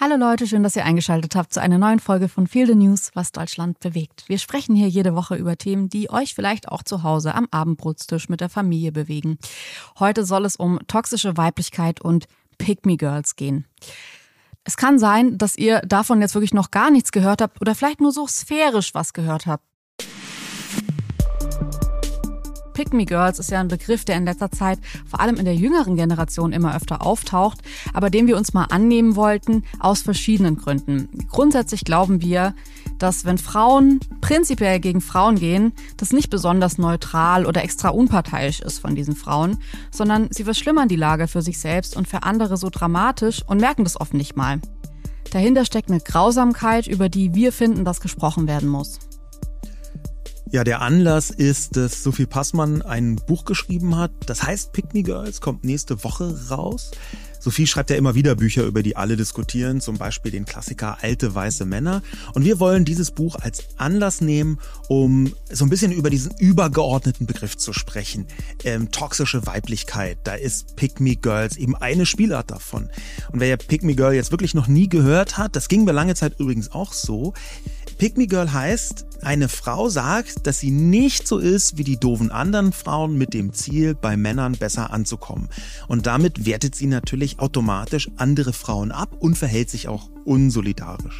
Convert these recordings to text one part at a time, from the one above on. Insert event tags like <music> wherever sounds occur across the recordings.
Hallo Leute, schön, dass ihr eingeschaltet habt zu einer neuen Folge von Feel the News, was Deutschland bewegt. Wir sprechen hier jede Woche über Themen, die euch vielleicht auch zu Hause am Abendbrotstisch mit der Familie bewegen. Heute soll es um toxische Weiblichkeit und Pick-me Girls gehen. Es kann sein, dass ihr davon jetzt wirklich noch gar nichts gehört habt oder vielleicht nur so sphärisch was gehört habt. Pick Me Girls ist ja ein Begriff, der in letzter Zeit vor allem in der jüngeren Generation immer öfter auftaucht, aber dem wir uns mal annehmen wollten aus verschiedenen Gründen. Grundsätzlich glauben wir, dass wenn Frauen prinzipiell gegen Frauen gehen, das nicht besonders neutral oder extra unparteiisch ist von diesen Frauen, sondern sie verschlimmern die Lage für sich selbst und für andere so dramatisch und merken das oft nicht mal. Dahinter steckt eine Grausamkeit, über die wir finden, dass gesprochen werden muss. Ja, der Anlass ist, dass Sophie Passmann ein Buch geschrieben hat. Das heißt Pick Me Girls, kommt nächste Woche raus. Sophie schreibt ja immer wieder Bücher, über die alle diskutieren, zum Beispiel den Klassiker Alte weiße Männer. Und wir wollen dieses Buch als Anlass nehmen, um so ein bisschen über diesen übergeordneten Begriff zu sprechen. Ähm, toxische Weiblichkeit, da ist Pick Me Girls eben eine Spielart davon. Und wer ja Pick Me Girl jetzt wirklich noch nie gehört hat, das ging mir lange Zeit übrigens auch so, Pick Me Girl heißt, eine Frau sagt, dass sie nicht so ist wie die doofen anderen Frauen mit dem Ziel, bei Männern besser anzukommen. Und damit wertet sie natürlich automatisch andere Frauen ab und verhält sich auch unsolidarisch.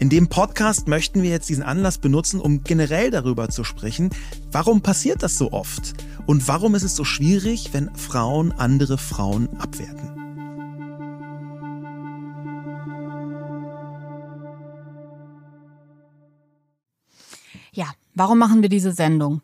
In dem Podcast möchten wir jetzt diesen Anlass benutzen, um generell darüber zu sprechen, warum passiert das so oft und warum ist es so schwierig, wenn Frauen andere Frauen abwerten. Warum machen wir diese Sendung?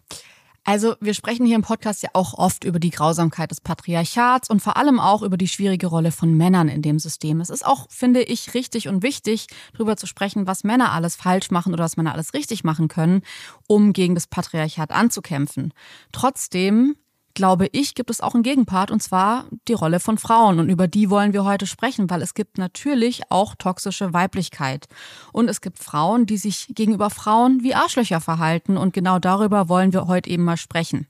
Also wir sprechen hier im Podcast ja auch oft über die Grausamkeit des Patriarchats und vor allem auch über die schwierige Rolle von Männern in dem System. Es ist auch, finde ich, richtig und wichtig, darüber zu sprechen, was Männer alles falsch machen oder was Männer alles richtig machen können, um gegen das Patriarchat anzukämpfen. Trotzdem glaube ich, gibt es auch einen Gegenpart und zwar die Rolle von Frauen. Und über die wollen wir heute sprechen, weil es gibt natürlich auch toxische Weiblichkeit. Und es gibt Frauen, die sich gegenüber Frauen wie Arschlöcher verhalten. Und genau darüber wollen wir heute eben mal sprechen.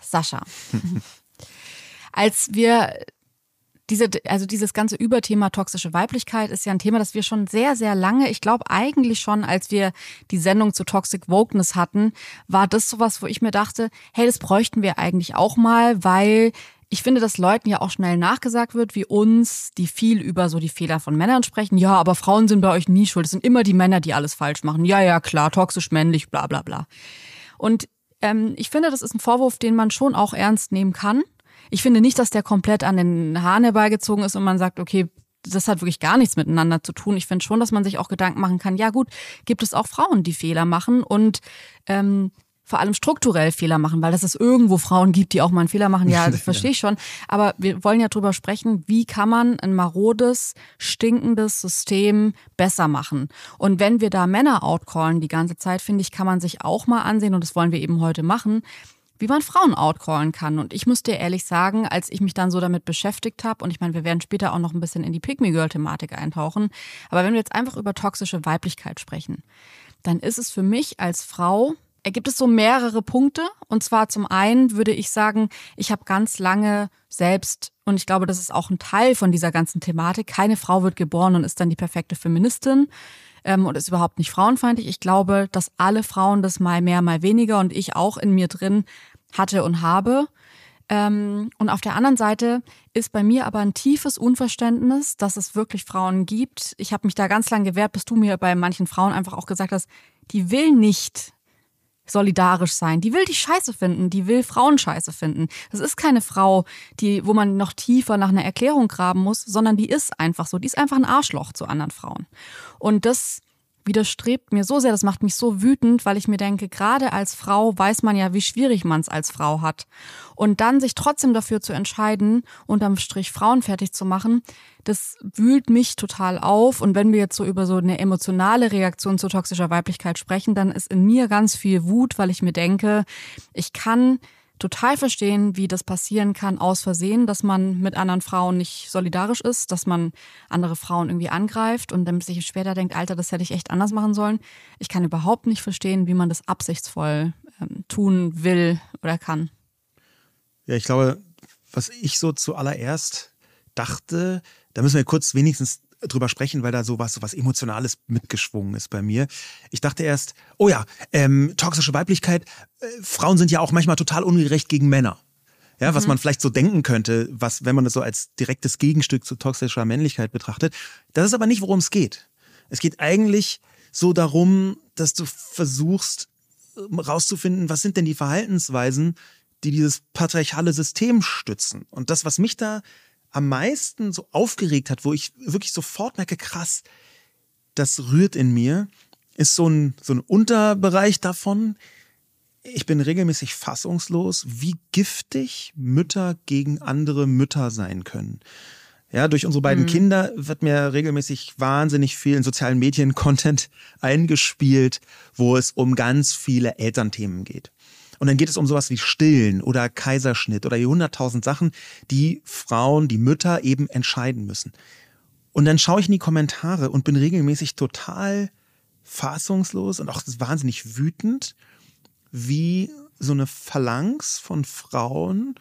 Sascha. <laughs> Als wir diese, also dieses ganze Überthema toxische Weiblichkeit ist ja ein Thema, das wir schon sehr, sehr lange, ich glaube eigentlich schon, als wir die Sendung zu Toxic Wokeness hatten, war das sowas, wo ich mir dachte, hey, das bräuchten wir eigentlich auch mal, weil ich finde, dass Leuten ja auch schnell nachgesagt wird, wie uns, die viel über so die Fehler von Männern sprechen. Ja, aber Frauen sind bei euch nie schuld. Es sind immer die Männer, die alles falsch machen. Ja, ja, klar, toxisch männlich, bla bla bla. Und ähm, ich finde, das ist ein Vorwurf, den man schon auch ernst nehmen kann. Ich finde nicht, dass der komplett an den Haaren herbeigezogen ist und man sagt, okay, das hat wirklich gar nichts miteinander zu tun. Ich finde schon, dass man sich auch Gedanken machen kann, ja gut, gibt es auch Frauen, die Fehler machen und ähm, vor allem strukturell Fehler machen, weil dass es irgendwo Frauen gibt, die auch mal einen Fehler machen, ja, <laughs> das verstehe ich schon. Aber wir wollen ja drüber sprechen, wie kann man ein marodes, stinkendes System besser machen. Und wenn wir da Männer outcallen die ganze Zeit, finde ich, kann man sich auch mal ansehen, und das wollen wir eben heute machen, wie man Frauen outcallen kann. Und ich muss dir ehrlich sagen, als ich mich dann so damit beschäftigt habe, und ich meine, wir werden später auch noch ein bisschen in die Pick-Me-Girl-Thematik eintauchen, aber wenn wir jetzt einfach über toxische Weiblichkeit sprechen, dann ist es für mich als Frau, ergibt es so mehrere Punkte. Und zwar zum einen würde ich sagen, ich habe ganz lange selbst, und ich glaube, das ist auch ein Teil von dieser ganzen Thematik, keine Frau wird geboren und ist dann die perfekte Feministin ähm, und ist überhaupt nicht frauenfeindlich. Ich glaube, dass alle Frauen das mal mehr, mal weniger und ich auch in mir drin hatte und habe. Ähm, und auf der anderen Seite ist bei mir aber ein tiefes Unverständnis, dass es wirklich Frauen gibt. Ich habe mich da ganz lang gewehrt, bis du mir bei manchen Frauen einfach auch gesagt hast, die will nicht solidarisch sein. Die will die scheiße finden, die will Frauen scheiße finden. Das ist keine Frau, die, wo man noch tiefer nach einer Erklärung graben muss, sondern die ist einfach so. Die ist einfach ein Arschloch zu anderen Frauen. Und das widerstrebt mir so sehr, das macht mich so wütend, weil ich mir denke, gerade als Frau weiß man ja, wie schwierig man es als Frau hat. Und dann sich trotzdem dafür zu entscheiden, unterm Strich Frauen fertig zu machen, das wühlt mich total auf. Und wenn wir jetzt so über so eine emotionale Reaktion zu toxischer Weiblichkeit sprechen, dann ist in mir ganz viel Wut, weil ich mir denke, ich kann total verstehen, wie das passieren kann aus Versehen, dass man mit anderen Frauen nicht solidarisch ist, dass man andere Frauen irgendwie angreift und dann sich später denkt, Alter, das hätte ich echt anders machen sollen. Ich kann überhaupt nicht verstehen, wie man das absichtsvoll ähm, tun will oder kann. Ja, ich glaube, was ich so zuallererst dachte, Da müssen wir kurz wenigstens drüber sprechen, weil da sowas, sowas Emotionales mitgeschwungen ist bei mir. Ich dachte erst, oh ja, ähm, toxische Weiblichkeit, äh, Frauen sind ja auch manchmal total ungerecht gegen Männer. Ja, was mhm. man vielleicht so denken könnte, was, wenn man das so als direktes Gegenstück zu toxischer Männlichkeit betrachtet. Das ist aber nicht, worum es geht. Es geht eigentlich so darum, dass du versuchst, ähm, rauszufinden, was sind denn die Verhaltensweisen, die dieses patriarchale System stützen. Und das, was mich da am meisten so aufgeregt hat, wo ich wirklich sofort merke, krass, das rührt in mir, ist so ein, so ein Unterbereich davon. Ich bin regelmäßig fassungslos, wie giftig Mütter gegen andere Mütter sein können. Ja, durch unsere beiden mhm. Kinder wird mir regelmäßig wahnsinnig viel in sozialen Medien Content <laughs> eingespielt, wo es um ganz viele Elternthemen geht. Und dann geht es um sowas wie Stillen oder Kaiserschnitt oder die hunderttausend Sachen, die Frauen, die Mütter eben entscheiden müssen. Und dann schaue ich in die Kommentare und bin regelmäßig total fassungslos und auch wahnsinnig wütend, wie so eine Phalanx von Frauen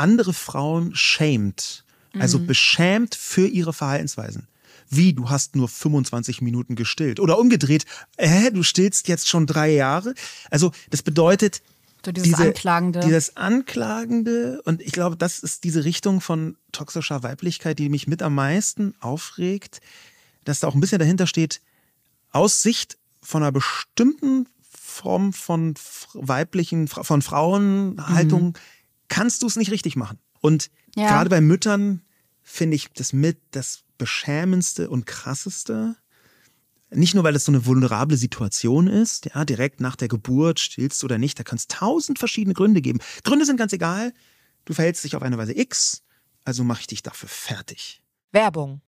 andere Frauen schämt, also mhm. beschämt für ihre Verhaltensweisen. Wie, du hast nur 25 Minuten gestillt. Oder umgedreht, hä, du stillst jetzt schon drei Jahre. Also das bedeutet, so dieses diese, Anklagende. Dieses Anklagende. Und ich glaube, das ist diese Richtung von toxischer Weiblichkeit, die mich mit am meisten aufregt, dass da auch ein bisschen dahinter steht, aus Sicht von einer bestimmten Form von weiblichen, von Frauenhaltung mhm. kannst du es nicht richtig machen. Und ja. gerade bei Müttern finde ich das mit das beschämendste und krasseste. Nicht nur, weil es so eine vulnerable Situation ist, ja, direkt nach der Geburt, stillst oder nicht, da kann es tausend verschiedene Gründe geben. Gründe sind ganz egal. Du verhältst dich auf eine Weise X, also mache ich dich dafür fertig. Werbung.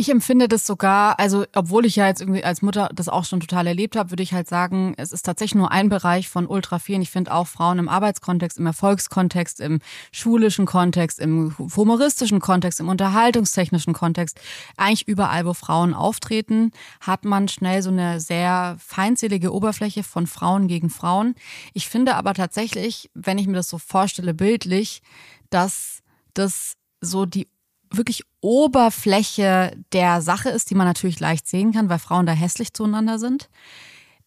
Ich empfinde das sogar, also obwohl ich ja jetzt irgendwie als Mutter das auch schon total erlebt habe, würde ich halt sagen, es ist tatsächlich nur ein Bereich von ultra vielen. Ich finde auch Frauen im Arbeitskontext, im Erfolgskontext, im schulischen Kontext, im humoristischen Kontext, im unterhaltungstechnischen Kontext, eigentlich überall, wo Frauen auftreten, hat man schnell so eine sehr feindselige Oberfläche von Frauen gegen Frauen. Ich finde aber tatsächlich, wenn ich mir das so vorstelle bildlich, dass das so die wirklich Oberfläche der Sache ist, die man natürlich leicht sehen kann, weil Frauen da hässlich zueinander sind.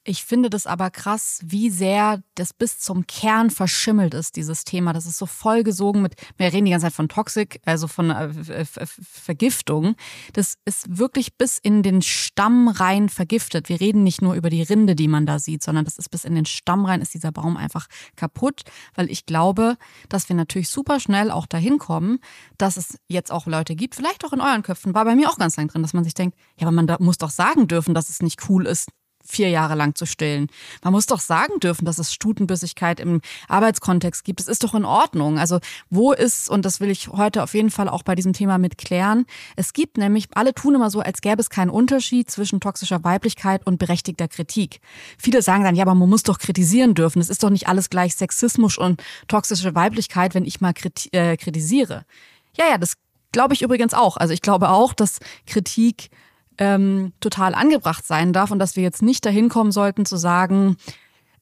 Ich finde das aber krass, wie sehr das bis zum Kern verschimmelt ist, dieses Thema. Das ist so vollgesogen mit, wir reden die ganze Zeit von Toxik, also von äh, Vergiftung. Das ist wirklich bis in den Stamm rein vergiftet. Wir reden nicht nur über die Rinde, die man da sieht, sondern das ist bis in den Stamm rein, ist dieser Baum einfach kaputt, weil ich glaube, dass wir natürlich super schnell auch dahin kommen, dass es jetzt auch Leute gibt, vielleicht auch in euren Köpfen, war bei mir auch ganz lang drin, dass man sich denkt, ja, aber man muss doch sagen dürfen, dass es nicht cool ist, vier Jahre lang zu stillen. Man muss doch sagen dürfen, dass es Stutenbissigkeit im Arbeitskontext gibt. Es ist doch in Ordnung. Also wo ist, und das will ich heute auf jeden Fall auch bei diesem Thema mit klären, es gibt nämlich, alle tun immer so, als gäbe es keinen Unterschied zwischen toxischer Weiblichkeit und berechtigter Kritik. Viele sagen dann, ja, aber man muss doch kritisieren dürfen. Es ist doch nicht alles gleich Sexismus und toxische Weiblichkeit, wenn ich mal äh, kritisiere. Ja, ja, das glaube ich übrigens auch. Also ich glaube auch, dass Kritik ähm, total angebracht sein darf und dass wir jetzt nicht dahin kommen sollten zu sagen,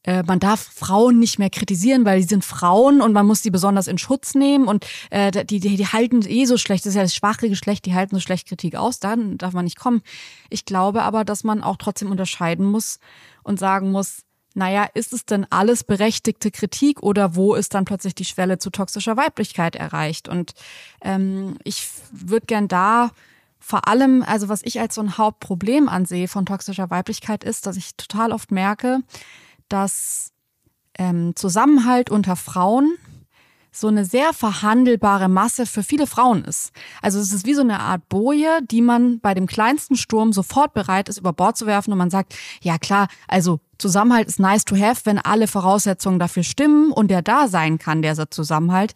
äh, man darf Frauen nicht mehr kritisieren, weil die sind Frauen und man muss die besonders in Schutz nehmen und äh, die, die, die halten eh so schlecht, das ist ja das schwache Geschlecht, die halten so schlecht Kritik aus, dann darf man nicht kommen. Ich glaube aber, dass man auch trotzdem unterscheiden muss und sagen muss, naja, ist es denn alles berechtigte Kritik oder wo ist dann plötzlich die Schwelle zu toxischer Weiblichkeit erreicht? Und ähm, ich würde gern da vor allem, also was ich als so ein Hauptproblem ansehe von toxischer Weiblichkeit ist, dass ich total oft merke, dass ähm, Zusammenhalt unter Frauen so eine sehr verhandelbare Masse für viele Frauen ist. Also es ist wie so eine Art Boje, die man bei dem kleinsten Sturm sofort bereit ist, über Bord zu werfen und man sagt, ja klar, also Zusammenhalt ist nice to have, wenn alle Voraussetzungen dafür stimmen und der da sein kann, der Zusammenhalt.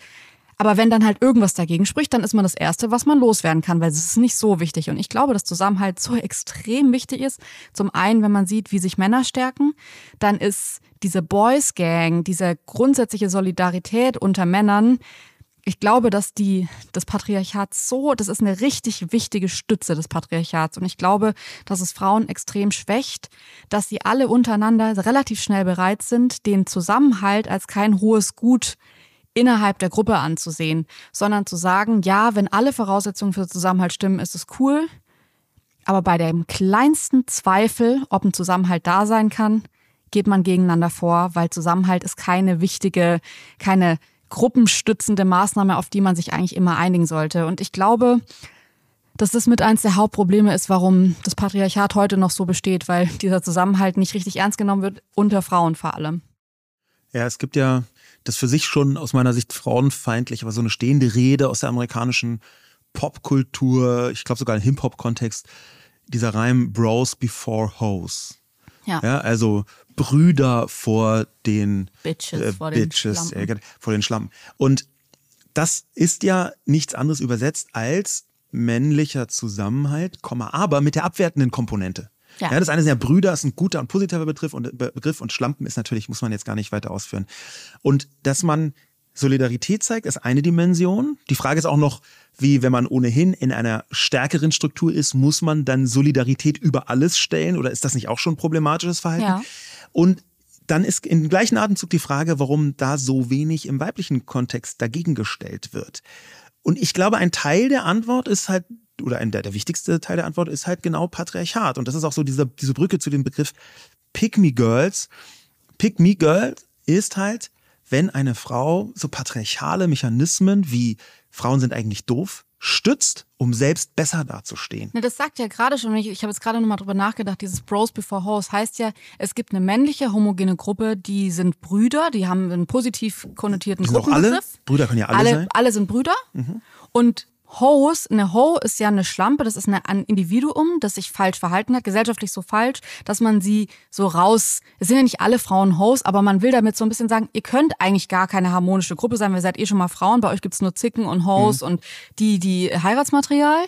Aber wenn dann halt irgendwas dagegen spricht, dann ist man das Erste, was man loswerden kann, weil es ist nicht so wichtig. Und ich glaube, dass Zusammenhalt so <laughs> extrem wichtig ist. Zum einen, wenn man sieht, wie sich Männer stärken, dann ist diese Boys Gang, diese grundsätzliche Solidarität unter Männern, ich glaube, dass die, das Patriarchat so, das ist eine richtig wichtige Stütze des Patriarchats. Und ich glaube, dass es Frauen extrem schwächt, dass sie alle untereinander relativ schnell bereit sind, den Zusammenhalt als kein hohes Gut innerhalb der Gruppe anzusehen, sondern zu sagen, ja, wenn alle Voraussetzungen für Zusammenhalt stimmen, ist es cool. Aber bei dem kleinsten Zweifel, ob ein Zusammenhalt da sein kann, geht man gegeneinander vor, weil Zusammenhalt ist keine wichtige, keine gruppenstützende Maßnahme, auf die man sich eigentlich immer einigen sollte. Und ich glaube, dass das mit eins der Hauptprobleme ist, warum das Patriarchat heute noch so besteht, weil dieser Zusammenhalt nicht richtig ernst genommen wird, unter Frauen vor allem. Ja, es gibt ja das für sich schon aus meiner Sicht frauenfeindlich, aber so eine stehende Rede aus der amerikanischen Popkultur, ich glaube sogar im Hip-Hop-Kontext, dieser Reim Bros before Hoes. Ja. ja. Also Brüder vor den Bitches, äh, vor, Bitches den äh, vor den Schlampen. Und das ist ja nichts anderes übersetzt als männlicher Zusammenhalt, aber mit der abwertenden Komponente. Ja. ja. das eine sind ja Brüder, ist ein guter und positiver Begriff und, Begriff und Schlampen ist natürlich, muss man jetzt gar nicht weiter ausführen. Und dass man Solidarität zeigt, ist eine Dimension. Die Frage ist auch noch, wie wenn man ohnehin in einer stärkeren Struktur ist, muss man dann Solidarität über alles stellen oder ist das nicht auch schon problematisches Verhalten? Ja. Und dann ist im gleichen Atemzug die Frage, warum da so wenig im weiblichen Kontext dagegen gestellt wird. Und ich glaube, ein Teil der Antwort ist halt oder ein, der, der wichtigste Teil der Antwort ist halt genau Patriarchat. Und das ist auch so diese, diese Brücke zu dem Begriff Pick Me Girls. Pick Me Girl ist halt, wenn eine Frau so patriarchale Mechanismen wie Frauen sind eigentlich doof stützt, um selbst besser dazustehen. Na, das sagt ja gerade schon, ich, ich habe jetzt gerade nochmal drüber nachgedacht, dieses Bros before Hoes heißt ja, es gibt eine männliche homogene Gruppe, die sind Brüder, die haben einen positiv konnotierten Gruppenbegriff. Alle? Brüder können ja alle, alle sein. Alle sind Brüder. Mhm. Und Hose, eine Ho ist ja eine Schlampe, das ist ein Individuum, das sich falsch verhalten hat, gesellschaftlich so falsch, dass man sie so raus, es sind ja nicht alle Frauen Hose, aber man will damit so ein bisschen sagen, ihr könnt eigentlich gar keine harmonische Gruppe sein, wir seid eh schon mal Frauen, bei euch gibt's nur Zicken und Hose mhm. und die, die Heiratsmaterial.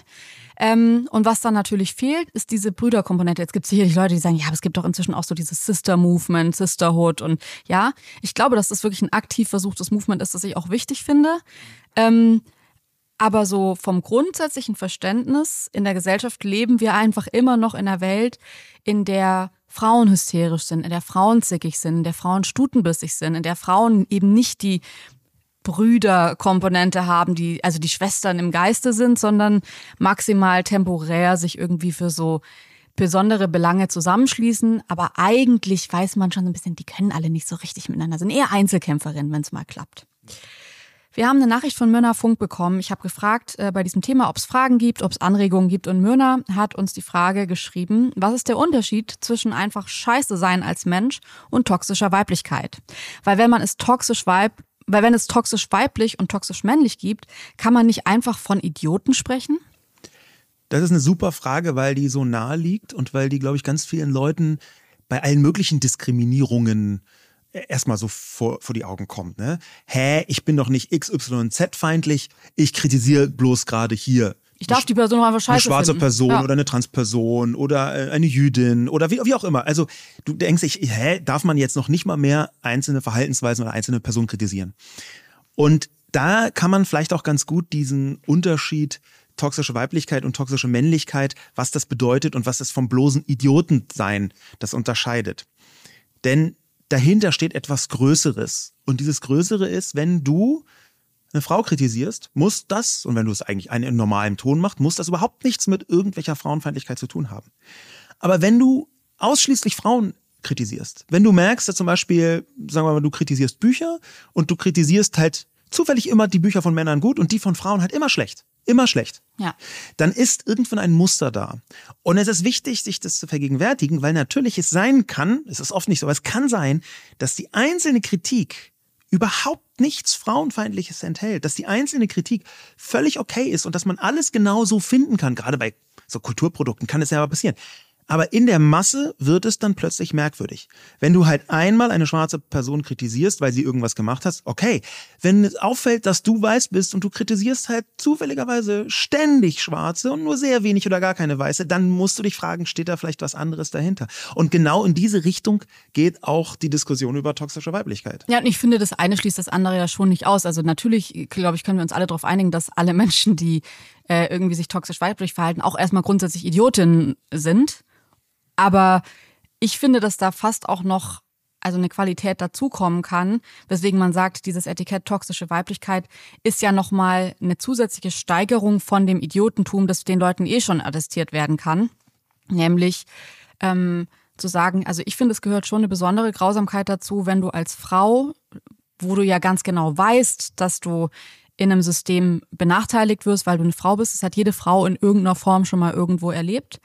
Ähm, und was dann natürlich fehlt, ist diese Brüderkomponente. Jetzt gibt es sicherlich Leute, die sagen, ja, aber es gibt doch inzwischen auch so dieses Sister-Movement, Sisterhood und ja, ich glaube, dass das wirklich ein aktiv versuchtes Movement ist, das ich auch wichtig finde. Ähm, aber so vom grundsätzlichen Verständnis in der Gesellschaft leben wir einfach immer noch in einer Welt, in der Frauen hysterisch sind, in der Frauen zickig sind, in der Frauen stutenbissig sind, in der Frauen eben nicht die Brüderkomponente haben, die also die Schwestern im Geiste sind, sondern maximal temporär sich irgendwie für so besondere Belange zusammenschließen. Aber eigentlich weiß man schon ein bisschen, die können alle nicht so richtig miteinander, sind eher Einzelkämpferinnen, wenn es mal klappt. Wir haben eine Nachricht von Myrna Funk bekommen. Ich habe gefragt äh, bei diesem Thema, ob es Fragen gibt, ob es Anregungen gibt. Und Myrna hat uns die Frage geschrieben, was ist der Unterschied zwischen einfach scheiße sein als Mensch und toxischer Weiblichkeit? Weil wenn man es toxisch weib, weil wenn es toxisch weiblich und toxisch männlich gibt, kann man nicht einfach von Idioten sprechen? Das ist eine super Frage, weil die so nahe liegt und weil die, glaube ich, ganz vielen Leuten bei allen möglichen Diskriminierungen erstmal so vor, vor die Augen kommt. Ne? Hä, ich bin doch nicht XYZ-feindlich, ich kritisiere bloß gerade hier. Ich darf die Person einfach scheiße Eine schwarze finden. Person ja. oder eine Transperson oder äh, eine Jüdin oder wie, wie auch immer. Also du denkst, ich, hä, darf man jetzt noch nicht mal mehr einzelne Verhaltensweisen oder einzelne Personen kritisieren? Und da kann man vielleicht auch ganz gut diesen Unterschied toxische Weiblichkeit und toxische Männlichkeit, was das bedeutet und was das vom bloßen Idiotensein das unterscheidet. Denn dahinter steht etwas Größeres. Und dieses Größere ist, wenn du eine Frau kritisierst, muss das, und wenn du es eigentlich in normalem Ton machst, muss das überhaupt nichts mit irgendwelcher Frauenfeindlichkeit zu tun haben. Aber wenn du ausschließlich Frauen kritisierst, wenn du merkst, dass zum Beispiel, sagen wir mal, du kritisierst Bücher und du kritisierst halt zufällig immer die Bücher von Männern gut und die von Frauen halt immer schlecht. Immer schlecht. Ja. Dann ist irgendwann ein Muster da. Und es ist wichtig, sich das zu vergegenwärtigen, weil natürlich es sein kann, es ist oft nicht so, aber es kann sein, dass die einzelne Kritik überhaupt nichts Frauenfeindliches enthält, dass die einzelne Kritik völlig okay ist und dass man alles genau so finden kann. Gerade bei so Kulturprodukten kann es ja aber passieren. Aber in der Masse wird es dann plötzlich merkwürdig. Wenn du halt einmal eine schwarze Person kritisierst, weil sie irgendwas gemacht hat, okay. Wenn es auffällt, dass du weiß bist und du kritisierst halt zufälligerweise ständig Schwarze und nur sehr wenig oder gar keine Weiße, dann musst du dich fragen, steht da vielleicht was anderes dahinter? Und genau in diese Richtung geht auch die Diskussion über toxische Weiblichkeit. Ja, und ich finde, das eine schließt das andere ja schon nicht aus. Also natürlich, glaube ich, können wir uns alle darauf einigen, dass alle Menschen, die äh, irgendwie sich toxisch weiblich verhalten, auch erstmal grundsätzlich Idiotinnen sind. Aber ich finde, dass da fast auch noch also eine Qualität dazukommen kann, weswegen man sagt, dieses Etikett toxische Weiblichkeit ist ja nochmal eine zusätzliche Steigerung von dem Idiotentum, das den Leuten eh schon attestiert werden kann. Nämlich ähm, zu sagen, also ich finde, es gehört schon eine besondere Grausamkeit dazu, wenn du als Frau, wo du ja ganz genau weißt, dass du in einem System benachteiligt wirst, weil du eine Frau bist. Das hat jede Frau in irgendeiner Form schon mal irgendwo erlebt.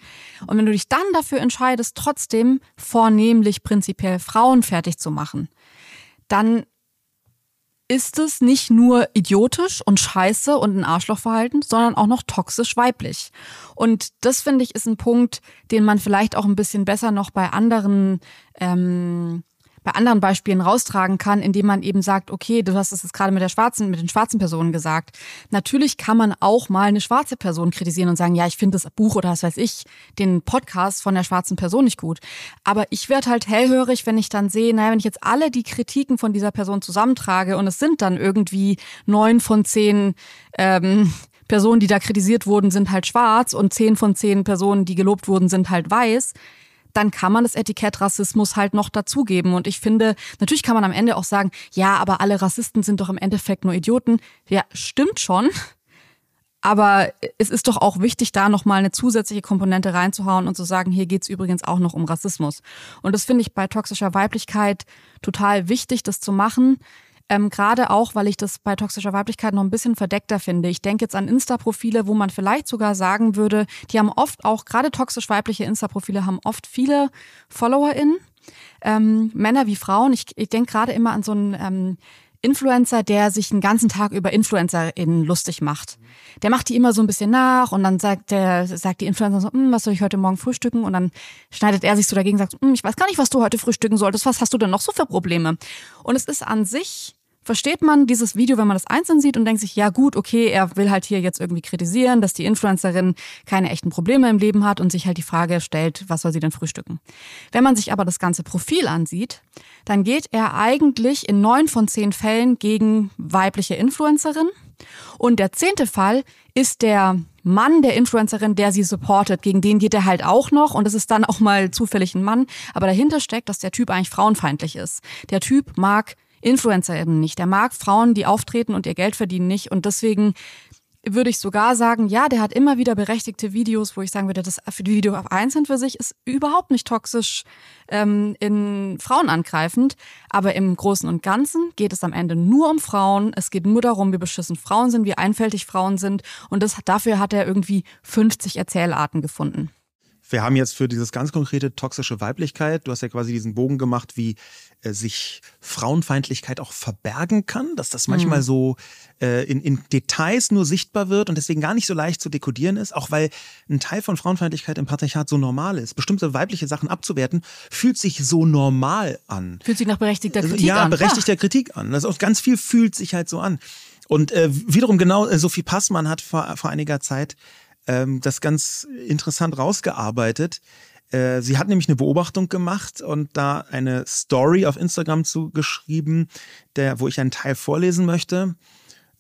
Und wenn du dich dann dafür entscheidest, trotzdem vornehmlich prinzipiell Frauen fertig zu machen, dann ist es nicht nur idiotisch und scheiße und ein Arschlochverhalten, sondern auch noch toxisch weiblich. Und das finde ich ist ein Punkt, den man vielleicht auch ein bisschen besser noch bei anderen ähm, bei anderen Beispielen raustragen kann, indem man eben sagt, okay, du hast es jetzt gerade mit der schwarzen, mit den schwarzen Personen gesagt. Natürlich kann man auch mal eine schwarze Person kritisieren und sagen, ja, ich finde das Buch oder was weiß ich, den Podcast von der schwarzen Person nicht gut. Aber ich werde halt hellhörig, wenn ich dann sehe, naja, wenn ich jetzt alle die Kritiken von dieser Person zusammentrage und es sind dann irgendwie neun von zehn ähm, Personen, die da kritisiert wurden, sind halt schwarz und zehn von zehn Personen, die gelobt wurden, sind halt weiß dann kann man das Etikett Rassismus halt noch dazugeben. Und ich finde, natürlich kann man am Ende auch sagen, ja, aber alle Rassisten sind doch im Endeffekt nur Idioten. Ja, stimmt schon. Aber es ist doch auch wichtig, da nochmal eine zusätzliche Komponente reinzuhauen und zu sagen, hier geht's übrigens auch noch um Rassismus. Und das finde ich bei toxischer Weiblichkeit total wichtig, das zu machen. Ähm, Gerade auch, weil ich das bei toxischer Weiblichkeit noch ein bisschen verdeckter finde. Ich denke jetzt an Insta-Profile, wo man vielleicht sogar sagen würde, die haben oft auch, gerade toxisch weibliche Insta-Profile haben oft viele FollowerInnen, ähm, Männer wie Frauen. Ich, ich denke gerade immer an so einen ähm, Influencer, der sich den ganzen Tag über InfluencerInnen lustig macht. Der macht die immer so ein bisschen nach und dann sagt der, sagt die Influencer so, hm, was soll ich heute Morgen frühstücken? Und dann schneidet er sich so dagegen und sagt, hm, ich weiß gar nicht, was du heute frühstücken solltest. Was hast du denn noch so für Probleme? Und es ist an sich versteht man dieses Video, wenn man das einzeln sieht und denkt sich, ja gut, okay, er will halt hier jetzt irgendwie kritisieren, dass die Influencerin keine echten Probleme im Leben hat und sich halt die Frage stellt, was soll sie denn frühstücken? Wenn man sich aber das ganze Profil ansieht, dann geht er eigentlich in neun von zehn Fällen gegen weibliche Influencerin. Und der zehnte Fall ist der Mann der Influencerin, der sie supportet. Gegen den geht er halt auch noch und es ist dann auch mal zufällig ein Mann. Aber dahinter steckt, dass der Typ eigentlich frauenfeindlich ist. Der Typ mag Influencer eben nicht. Der mag Frauen, die auftreten und ihr Geld verdienen nicht. Und deswegen würde ich sogar sagen, ja, der hat immer wieder berechtigte Videos, wo ich sagen würde, das Video auf einzeln für sich ist überhaupt nicht toxisch ähm, in Frauen angreifend. Aber im Großen und Ganzen geht es am Ende nur um Frauen. Es geht nur darum, wie beschissen Frauen sind, wie einfältig Frauen sind. Und das, dafür hat er irgendwie 50 Erzählarten gefunden. Wir haben jetzt für dieses ganz konkrete toxische Weiblichkeit, du hast ja quasi diesen Bogen gemacht, wie äh, sich Frauenfeindlichkeit auch verbergen kann, dass das manchmal mhm. so äh, in, in Details nur sichtbar wird und deswegen gar nicht so leicht zu dekodieren ist, auch weil ein Teil von Frauenfeindlichkeit im Patriarchat so normal ist. Bestimmte weibliche Sachen abzuwerten, fühlt sich so normal an. Fühlt sich nach berechtigter Kritik ja, an. Ja, berechtigter Kritik an. Also ganz viel fühlt sich halt so an. Und äh, wiederum genau, äh, Sophie Passmann hat vor, vor einiger Zeit ähm, das ganz interessant rausgearbeitet. Äh, sie hat nämlich eine Beobachtung gemacht und da eine Story auf Instagram zugeschrieben, der, wo ich einen Teil vorlesen möchte.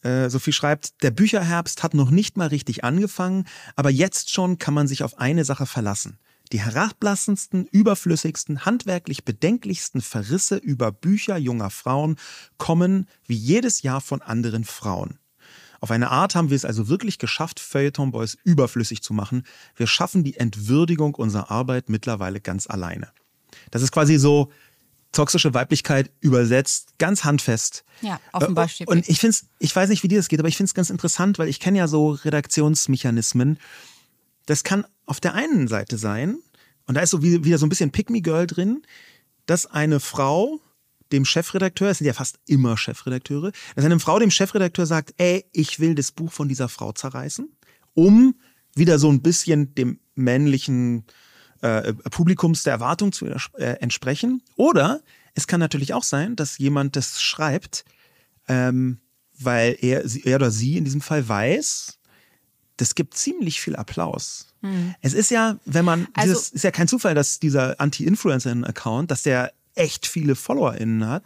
Äh, Sophie schreibt, der Bücherherbst hat noch nicht mal richtig angefangen, aber jetzt schon kann man sich auf eine Sache verlassen. Die herablassendsten, überflüssigsten, handwerklich bedenklichsten Verrisse über Bücher junger Frauen kommen wie jedes Jahr von anderen Frauen. Auf eine Art haben wir es also wirklich geschafft, Feuilleton Boys überflüssig zu machen. Wir schaffen die Entwürdigung unserer Arbeit mittlerweile ganz alleine. Das ist quasi so toxische Weiblichkeit übersetzt, ganz handfest. Ja, auf dem äh, Beispiel. Und ich finde es, ich weiß nicht, wie dir das geht, aber ich finde es ganz interessant, weil ich kenne ja so Redaktionsmechanismen. Das kann auf der einen Seite sein, und da ist so wieder so ein bisschen Pick-Me-Girl drin, dass eine Frau dem Chefredakteur, es sind ja fast immer Chefredakteure, dass eine Frau dem Chefredakteur sagt, ey, ich will das Buch von dieser Frau zerreißen, um wieder so ein bisschen dem männlichen äh, Publikums der Erwartung zu äh, entsprechen. Oder es kann natürlich auch sein, dass jemand das schreibt, ähm, weil er, er oder sie in diesem Fall weiß, das gibt ziemlich viel Applaus. Mhm. Es ist ja, wenn man, also, dieses, ist ja kein Zufall, dass dieser Anti-Influencer-Account, dass der echt viele FollowerInnen hat,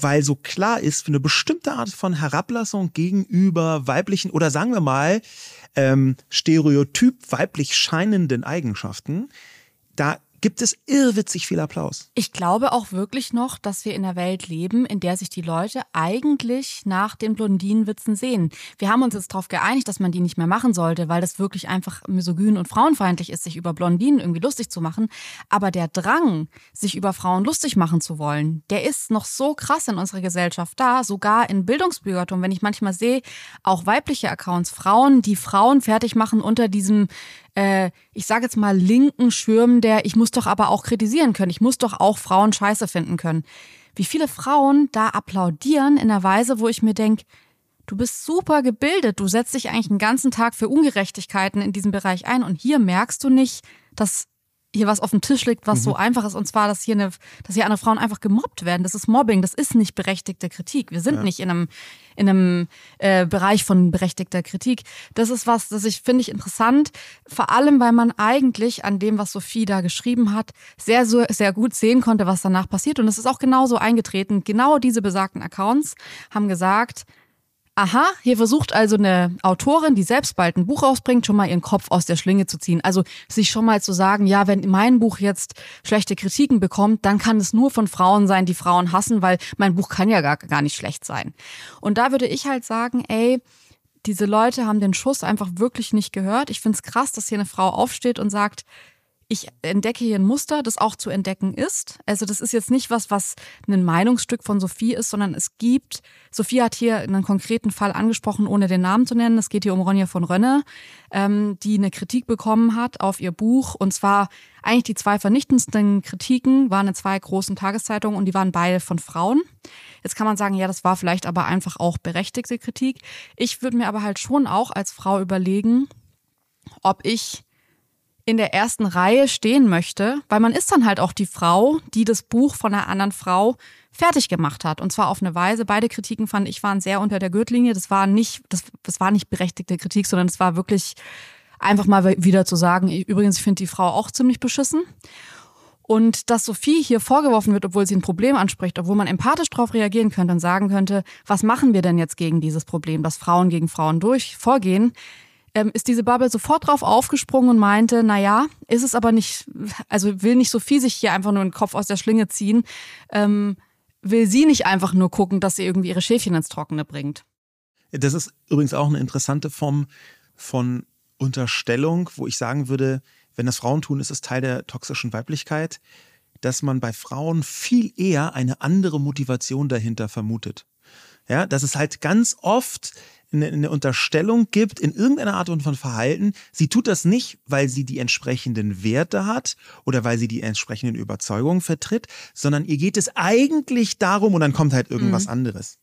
weil so klar ist, für eine bestimmte Art von Herablassung gegenüber weiblichen oder sagen wir mal ähm, stereotyp weiblich scheinenden Eigenschaften, da gibt es irrwitzig viel Applaus. Ich glaube auch wirklich noch, dass wir in einer Welt leben, in der sich die Leute eigentlich nach den Blondinenwitzen sehen. Wir haben uns jetzt darauf geeinigt, dass man die nicht mehr machen sollte, weil das wirklich einfach misogyn und frauenfeindlich ist, sich über Blondinen irgendwie lustig zu machen. Aber der Drang, sich über Frauen lustig machen zu wollen, der ist noch so krass in unserer Gesellschaft da, sogar in Bildungsbürgertum. Wenn ich manchmal sehe, auch weibliche Accounts, Frauen, die Frauen fertig machen unter diesem äh, ich sage jetzt mal, linken Schirm, der ich muss doch aber auch kritisieren können. Ich muss doch auch Frauen scheiße finden können. Wie viele Frauen da applaudieren in einer Weise, wo ich mir denke, du bist super gebildet, du setzt dich eigentlich den ganzen Tag für Ungerechtigkeiten in diesem Bereich ein und hier merkst du nicht, dass hier was auf dem Tisch liegt, was mhm. so einfach ist, und zwar, dass hier eine, dass hier andere Frauen einfach gemobbt werden. Das ist Mobbing, das ist nicht berechtigte Kritik. Wir sind ja. nicht in einem, in einem äh, Bereich von berechtigter Kritik. Das ist was, das ich finde ich interessant, vor allem, weil man eigentlich an dem, was Sophie da geschrieben hat, sehr, sehr gut sehen konnte, was danach passiert. Und es ist auch genauso eingetreten. Genau diese besagten Accounts haben gesagt, Aha, hier versucht also eine Autorin, die selbst bald ein Buch rausbringt, schon mal ihren Kopf aus der Schlinge zu ziehen. Also sich schon mal zu sagen, ja, wenn mein Buch jetzt schlechte Kritiken bekommt, dann kann es nur von Frauen sein, die Frauen hassen, weil mein Buch kann ja gar, gar nicht schlecht sein. Und da würde ich halt sagen, ey, diese Leute haben den Schuss einfach wirklich nicht gehört. Ich finde es krass, dass hier eine Frau aufsteht und sagt, ich entdecke hier ein Muster, das auch zu entdecken ist. Also das ist jetzt nicht was, was ein Meinungsstück von Sophie ist, sondern es gibt, Sophie hat hier einen konkreten Fall angesprochen, ohne den Namen zu nennen. Es geht hier um Ronja von Rönne, ähm, die eine Kritik bekommen hat auf ihr Buch. Und zwar eigentlich die zwei vernichtendsten Kritiken waren in zwei großen Tageszeitungen und die waren beide von Frauen. Jetzt kann man sagen, ja, das war vielleicht aber einfach auch berechtigte Kritik. Ich würde mir aber halt schon auch als Frau überlegen, ob ich in der ersten Reihe stehen möchte, weil man ist dann halt auch die Frau, die das Buch von einer anderen Frau fertig gemacht hat. Und zwar auf eine Weise. Beide Kritiken fand ich waren sehr unter der Gürtellinie. Das war nicht, das, das war nicht berechtigte Kritik, sondern es war wirklich einfach mal wieder zu sagen, übrigens, ich finde die Frau auch ziemlich beschissen. Und dass Sophie hier vorgeworfen wird, obwohl sie ein Problem anspricht, obwohl man empathisch darauf reagieren könnte und sagen könnte, was machen wir denn jetzt gegen dieses Problem, dass Frauen gegen Frauen durch vorgehen, ähm, ist diese Bubble sofort drauf aufgesprungen und meinte, na ja, ist es aber nicht, also will nicht Sophie sich hier einfach nur den Kopf aus der Schlinge ziehen. Ähm, will sie nicht einfach nur gucken, dass sie irgendwie ihre Schäfchen ins Trockene bringt. Das ist übrigens auch eine interessante Form von Unterstellung, wo ich sagen würde, wenn das Frauen tun, ist es Teil der toxischen Weiblichkeit, dass man bei Frauen viel eher eine andere Motivation dahinter vermutet. Ja, dass es halt ganz oft eine, eine Unterstellung gibt in irgendeiner Art und von Verhalten. Sie tut das nicht, weil sie die entsprechenden Werte hat oder weil sie die entsprechenden Überzeugungen vertritt, sondern ihr geht es eigentlich darum und dann kommt halt irgendwas mhm. anderes.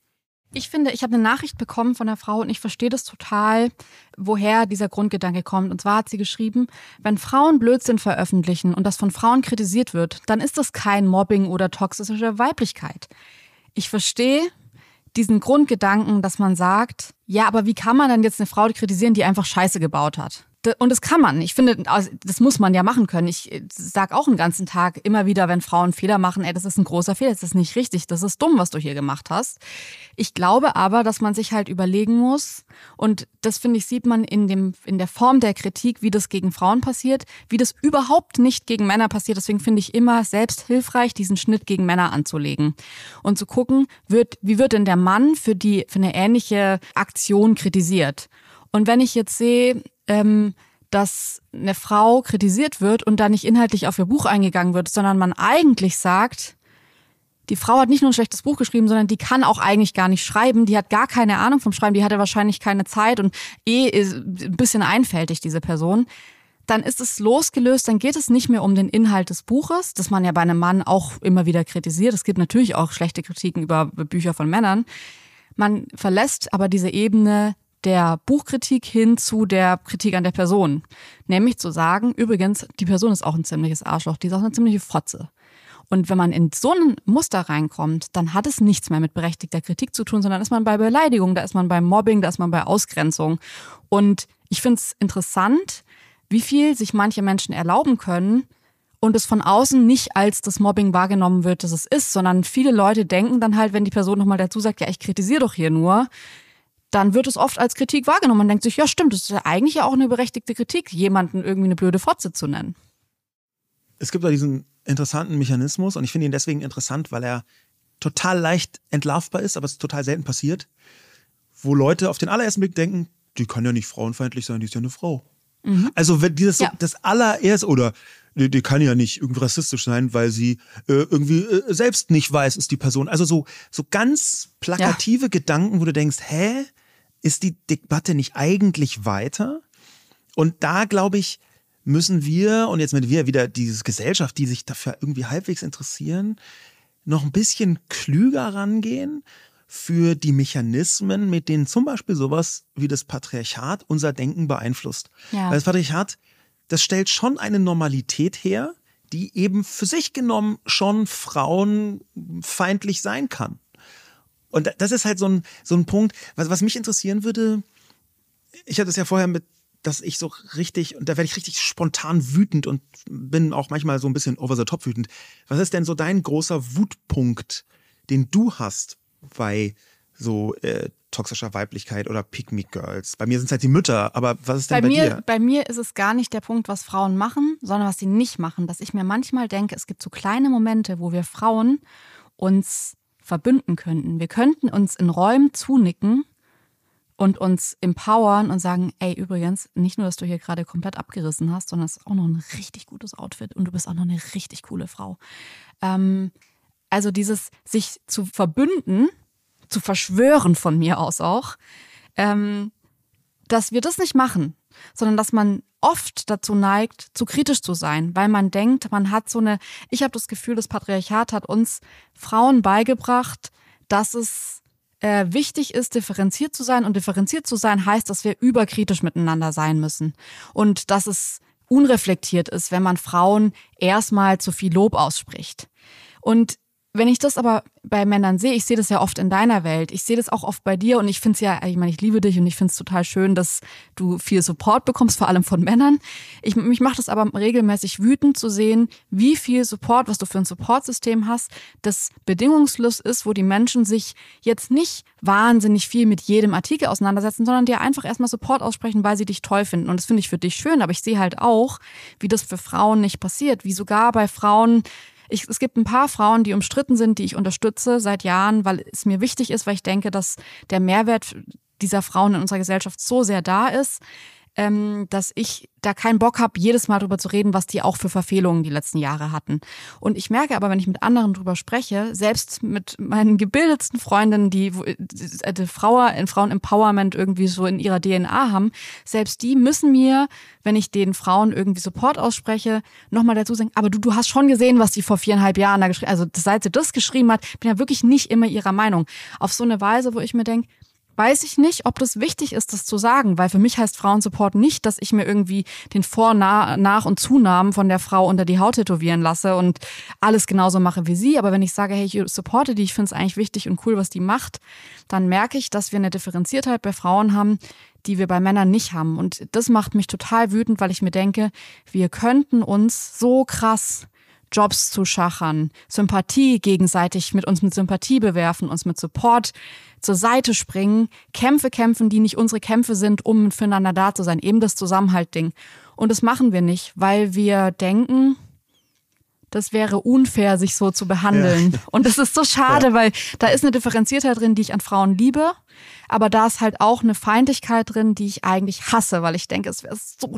Ich finde, ich habe eine Nachricht bekommen von der Frau und ich verstehe das total, woher dieser Grundgedanke kommt. Und zwar hat sie geschrieben, wenn Frauen Blödsinn veröffentlichen und das von Frauen kritisiert wird, dann ist das kein Mobbing oder toxische Weiblichkeit. Ich verstehe diesen Grundgedanken, dass man sagt, ja, aber wie kann man dann jetzt eine Frau kritisieren, die einfach Scheiße gebaut hat? Und das kann man. Ich finde, also, das muss man ja machen können. Ich äh, sag auch den ganzen Tag immer wieder, wenn Frauen Fehler machen, ey, das ist ein großer Fehler, das ist nicht richtig, das ist dumm, was du hier gemacht hast. Ich glaube aber, dass man sich halt überlegen muss, und das finde ich, sieht man in dem, in der Form der Kritik, wie das gegen Frauen passiert, wie das überhaupt nicht gegen Männer passiert. Deswegen finde ich immer selbst hilfreich, diesen Schnitt gegen Männer anzulegen und zu gucken, wird, wie wird denn der Mann für die, für eine ähnliche Aktion kritisiert? Und wenn ich jetzt sehe, ähm, dass eine Frau kritisiert wird und da nicht inhaltlich auf ihr Buch eingegangen wird, sondern man eigentlich sagt, die Frau hat nicht nur ein schlechtes Buch geschrieben, sondern die kann auch eigentlich gar nicht schreiben. Die hat gar keine Ahnung vom Schreiben, die hatte wahrscheinlich keine Zeit und eh ist ein bisschen einfältig, diese Person. Dann ist es losgelöst, dann geht es nicht mehr um den Inhalt des Buches, das man ja bei einem Mann auch immer wieder kritisiert. Es gibt natürlich auch schlechte Kritiken über Bücher von Männern. Man verlässt aber diese Ebene der Buchkritik hin zu der Kritik an der Person. Nämlich zu sagen, übrigens, die Person ist auch ein ziemliches Arschloch, die ist auch eine ziemliche Fotze. Und wenn man in so ein Muster reinkommt, dann hat es nichts mehr mit berechtigter Kritik zu tun, sondern ist man bei Beleidigung, da ist man bei Mobbing, da ist man bei Ausgrenzung. Und ich finde es interessant, wie viel sich manche Menschen erlauben können und es von außen nicht als das Mobbing wahrgenommen wird, das es ist, sondern viele Leute denken dann halt, wenn die Person nochmal dazu sagt, ja, ich kritisiere doch hier nur, dann wird es oft als Kritik wahrgenommen. Man denkt sich, ja stimmt, das ist ja eigentlich ja auch eine berechtigte Kritik, jemanden irgendwie eine blöde Fotze zu nennen. Es gibt da diesen interessanten Mechanismus und ich finde ihn deswegen interessant, weil er total leicht entlarvbar ist, aber es total selten passiert, wo Leute auf den allerersten Blick denken, die kann ja nicht frauenfeindlich sein, die ist ja eine Frau. Mhm. Also wenn dieses ja. das allererste oder die, die, kann ja nicht irgendwie rassistisch sein, weil sie äh, irgendwie äh, selbst nicht weiß, ist die Person. Also so so ganz plakative ja. Gedanken, wo du denkst, hä, ist die Debatte nicht eigentlich weiter? Und da glaube ich, müssen wir, und jetzt mit wir wieder diese Gesellschaft, die sich dafür irgendwie halbwegs interessieren, noch ein bisschen klüger rangehen für die Mechanismen, mit denen zum Beispiel sowas wie das Patriarchat unser Denken beeinflusst. Ja. Weil das Patriarchat, das stellt schon eine Normalität her, die eben für sich genommen schon frauenfeindlich sein kann. Und das ist halt so ein, so ein Punkt, was, was mich interessieren würde. Ich hatte es ja vorher mit, dass ich so richtig, und da werde ich richtig spontan wütend und bin auch manchmal so ein bisschen over the top wütend. Was ist denn so dein großer Wutpunkt, den du hast bei so äh, toxischer Weiblichkeit oder Me Girls. Bei mir sind es halt die Mütter, aber was ist denn bei, bei mir, dir? Bei mir ist es gar nicht der Punkt, was Frauen machen, sondern was sie nicht machen. Dass ich mir manchmal denke, es gibt so kleine Momente, wo wir Frauen uns verbünden könnten. Wir könnten uns in Räumen zunicken und uns empowern und sagen, ey, übrigens, nicht nur, dass du hier gerade komplett abgerissen hast, sondern es ist auch noch ein richtig gutes Outfit und du bist auch noch eine richtig coole Frau. Ähm, also dieses sich zu verbünden, zu verschwören von mir aus auch, ähm, dass wir das nicht machen, sondern dass man oft dazu neigt, zu kritisch zu sein, weil man denkt, man hat so eine, ich habe das Gefühl, das Patriarchat hat uns Frauen beigebracht, dass es äh, wichtig ist, differenziert zu sein. Und differenziert zu sein heißt, dass wir überkritisch miteinander sein müssen. Und dass es unreflektiert ist, wenn man Frauen erstmal zu viel Lob ausspricht. Und wenn ich das aber bei Männern sehe, ich sehe das ja oft in deiner Welt, ich sehe das auch oft bei dir und ich finde es ja, ich meine, ich liebe dich und ich finde es total schön, dass du viel Support bekommst, vor allem von Männern. Ich, mich macht es aber regelmäßig wütend zu sehen, wie viel Support, was du für ein Supportsystem hast, das bedingungslos ist, wo die Menschen sich jetzt nicht wahnsinnig viel mit jedem Artikel auseinandersetzen, sondern dir einfach erstmal Support aussprechen, weil sie dich toll finden. Und das finde ich für dich schön, aber ich sehe halt auch, wie das für Frauen nicht passiert, wie sogar bei Frauen ich, es gibt ein paar Frauen, die umstritten sind, die ich unterstütze seit Jahren, weil es mir wichtig ist, weil ich denke, dass der Mehrwert dieser Frauen in unserer Gesellschaft so sehr da ist ähm, dass ich da keinen Bock habe, jedes Mal drüber zu reden, was die auch für Verfehlungen die letzten Jahre hatten. Und ich merke aber, wenn ich mit anderen drüber spreche, selbst mit meinen gebildetsten Freundinnen, die, äh, die Frauen, Frauen-Empowerment irgendwie so in ihrer DNA haben, selbst die müssen mir, wenn ich den Frauen irgendwie Support ausspreche, nochmal dazu sagen, aber du, du hast schon gesehen, was die vor viereinhalb Jahren da geschrieben, also seit sie das geschrieben hat, bin ja wirklich nicht immer ihrer Meinung. Auf so eine Weise, wo ich mir denke, weiß ich nicht, ob das wichtig ist, das zu sagen, weil für mich heißt Frauensupport nicht, dass ich mir irgendwie den Vor-, Nach- und Zunamen von der Frau unter die Haut tätowieren lasse und alles genauso mache wie sie. Aber wenn ich sage, hey, ich supporte die, ich finde es eigentlich wichtig und cool, was die macht, dann merke ich, dass wir eine Differenziertheit bei Frauen haben, die wir bei Männern nicht haben. Und das macht mich total wütend, weil ich mir denke, wir könnten uns so krass Jobs zu schachern, Sympathie gegenseitig mit uns mit Sympathie bewerfen, uns mit Support zur Seite springen, Kämpfe kämpfen, die nicht unsere Kämpfe sind, um füreinander da zu sein, eben das Zusammenhaltding. Und das machen wir nicht, weil wir denken, das wäre unfair, sich so zu behandeln. Ja. Und das ist so schade, ja. weil da ist eine Differenziertheit drin, die ich an Frauen liebe, aber da ist halt auch eine Feindlichkeit drin, die ich eigentlich hasse, weil ich denke, es wäre so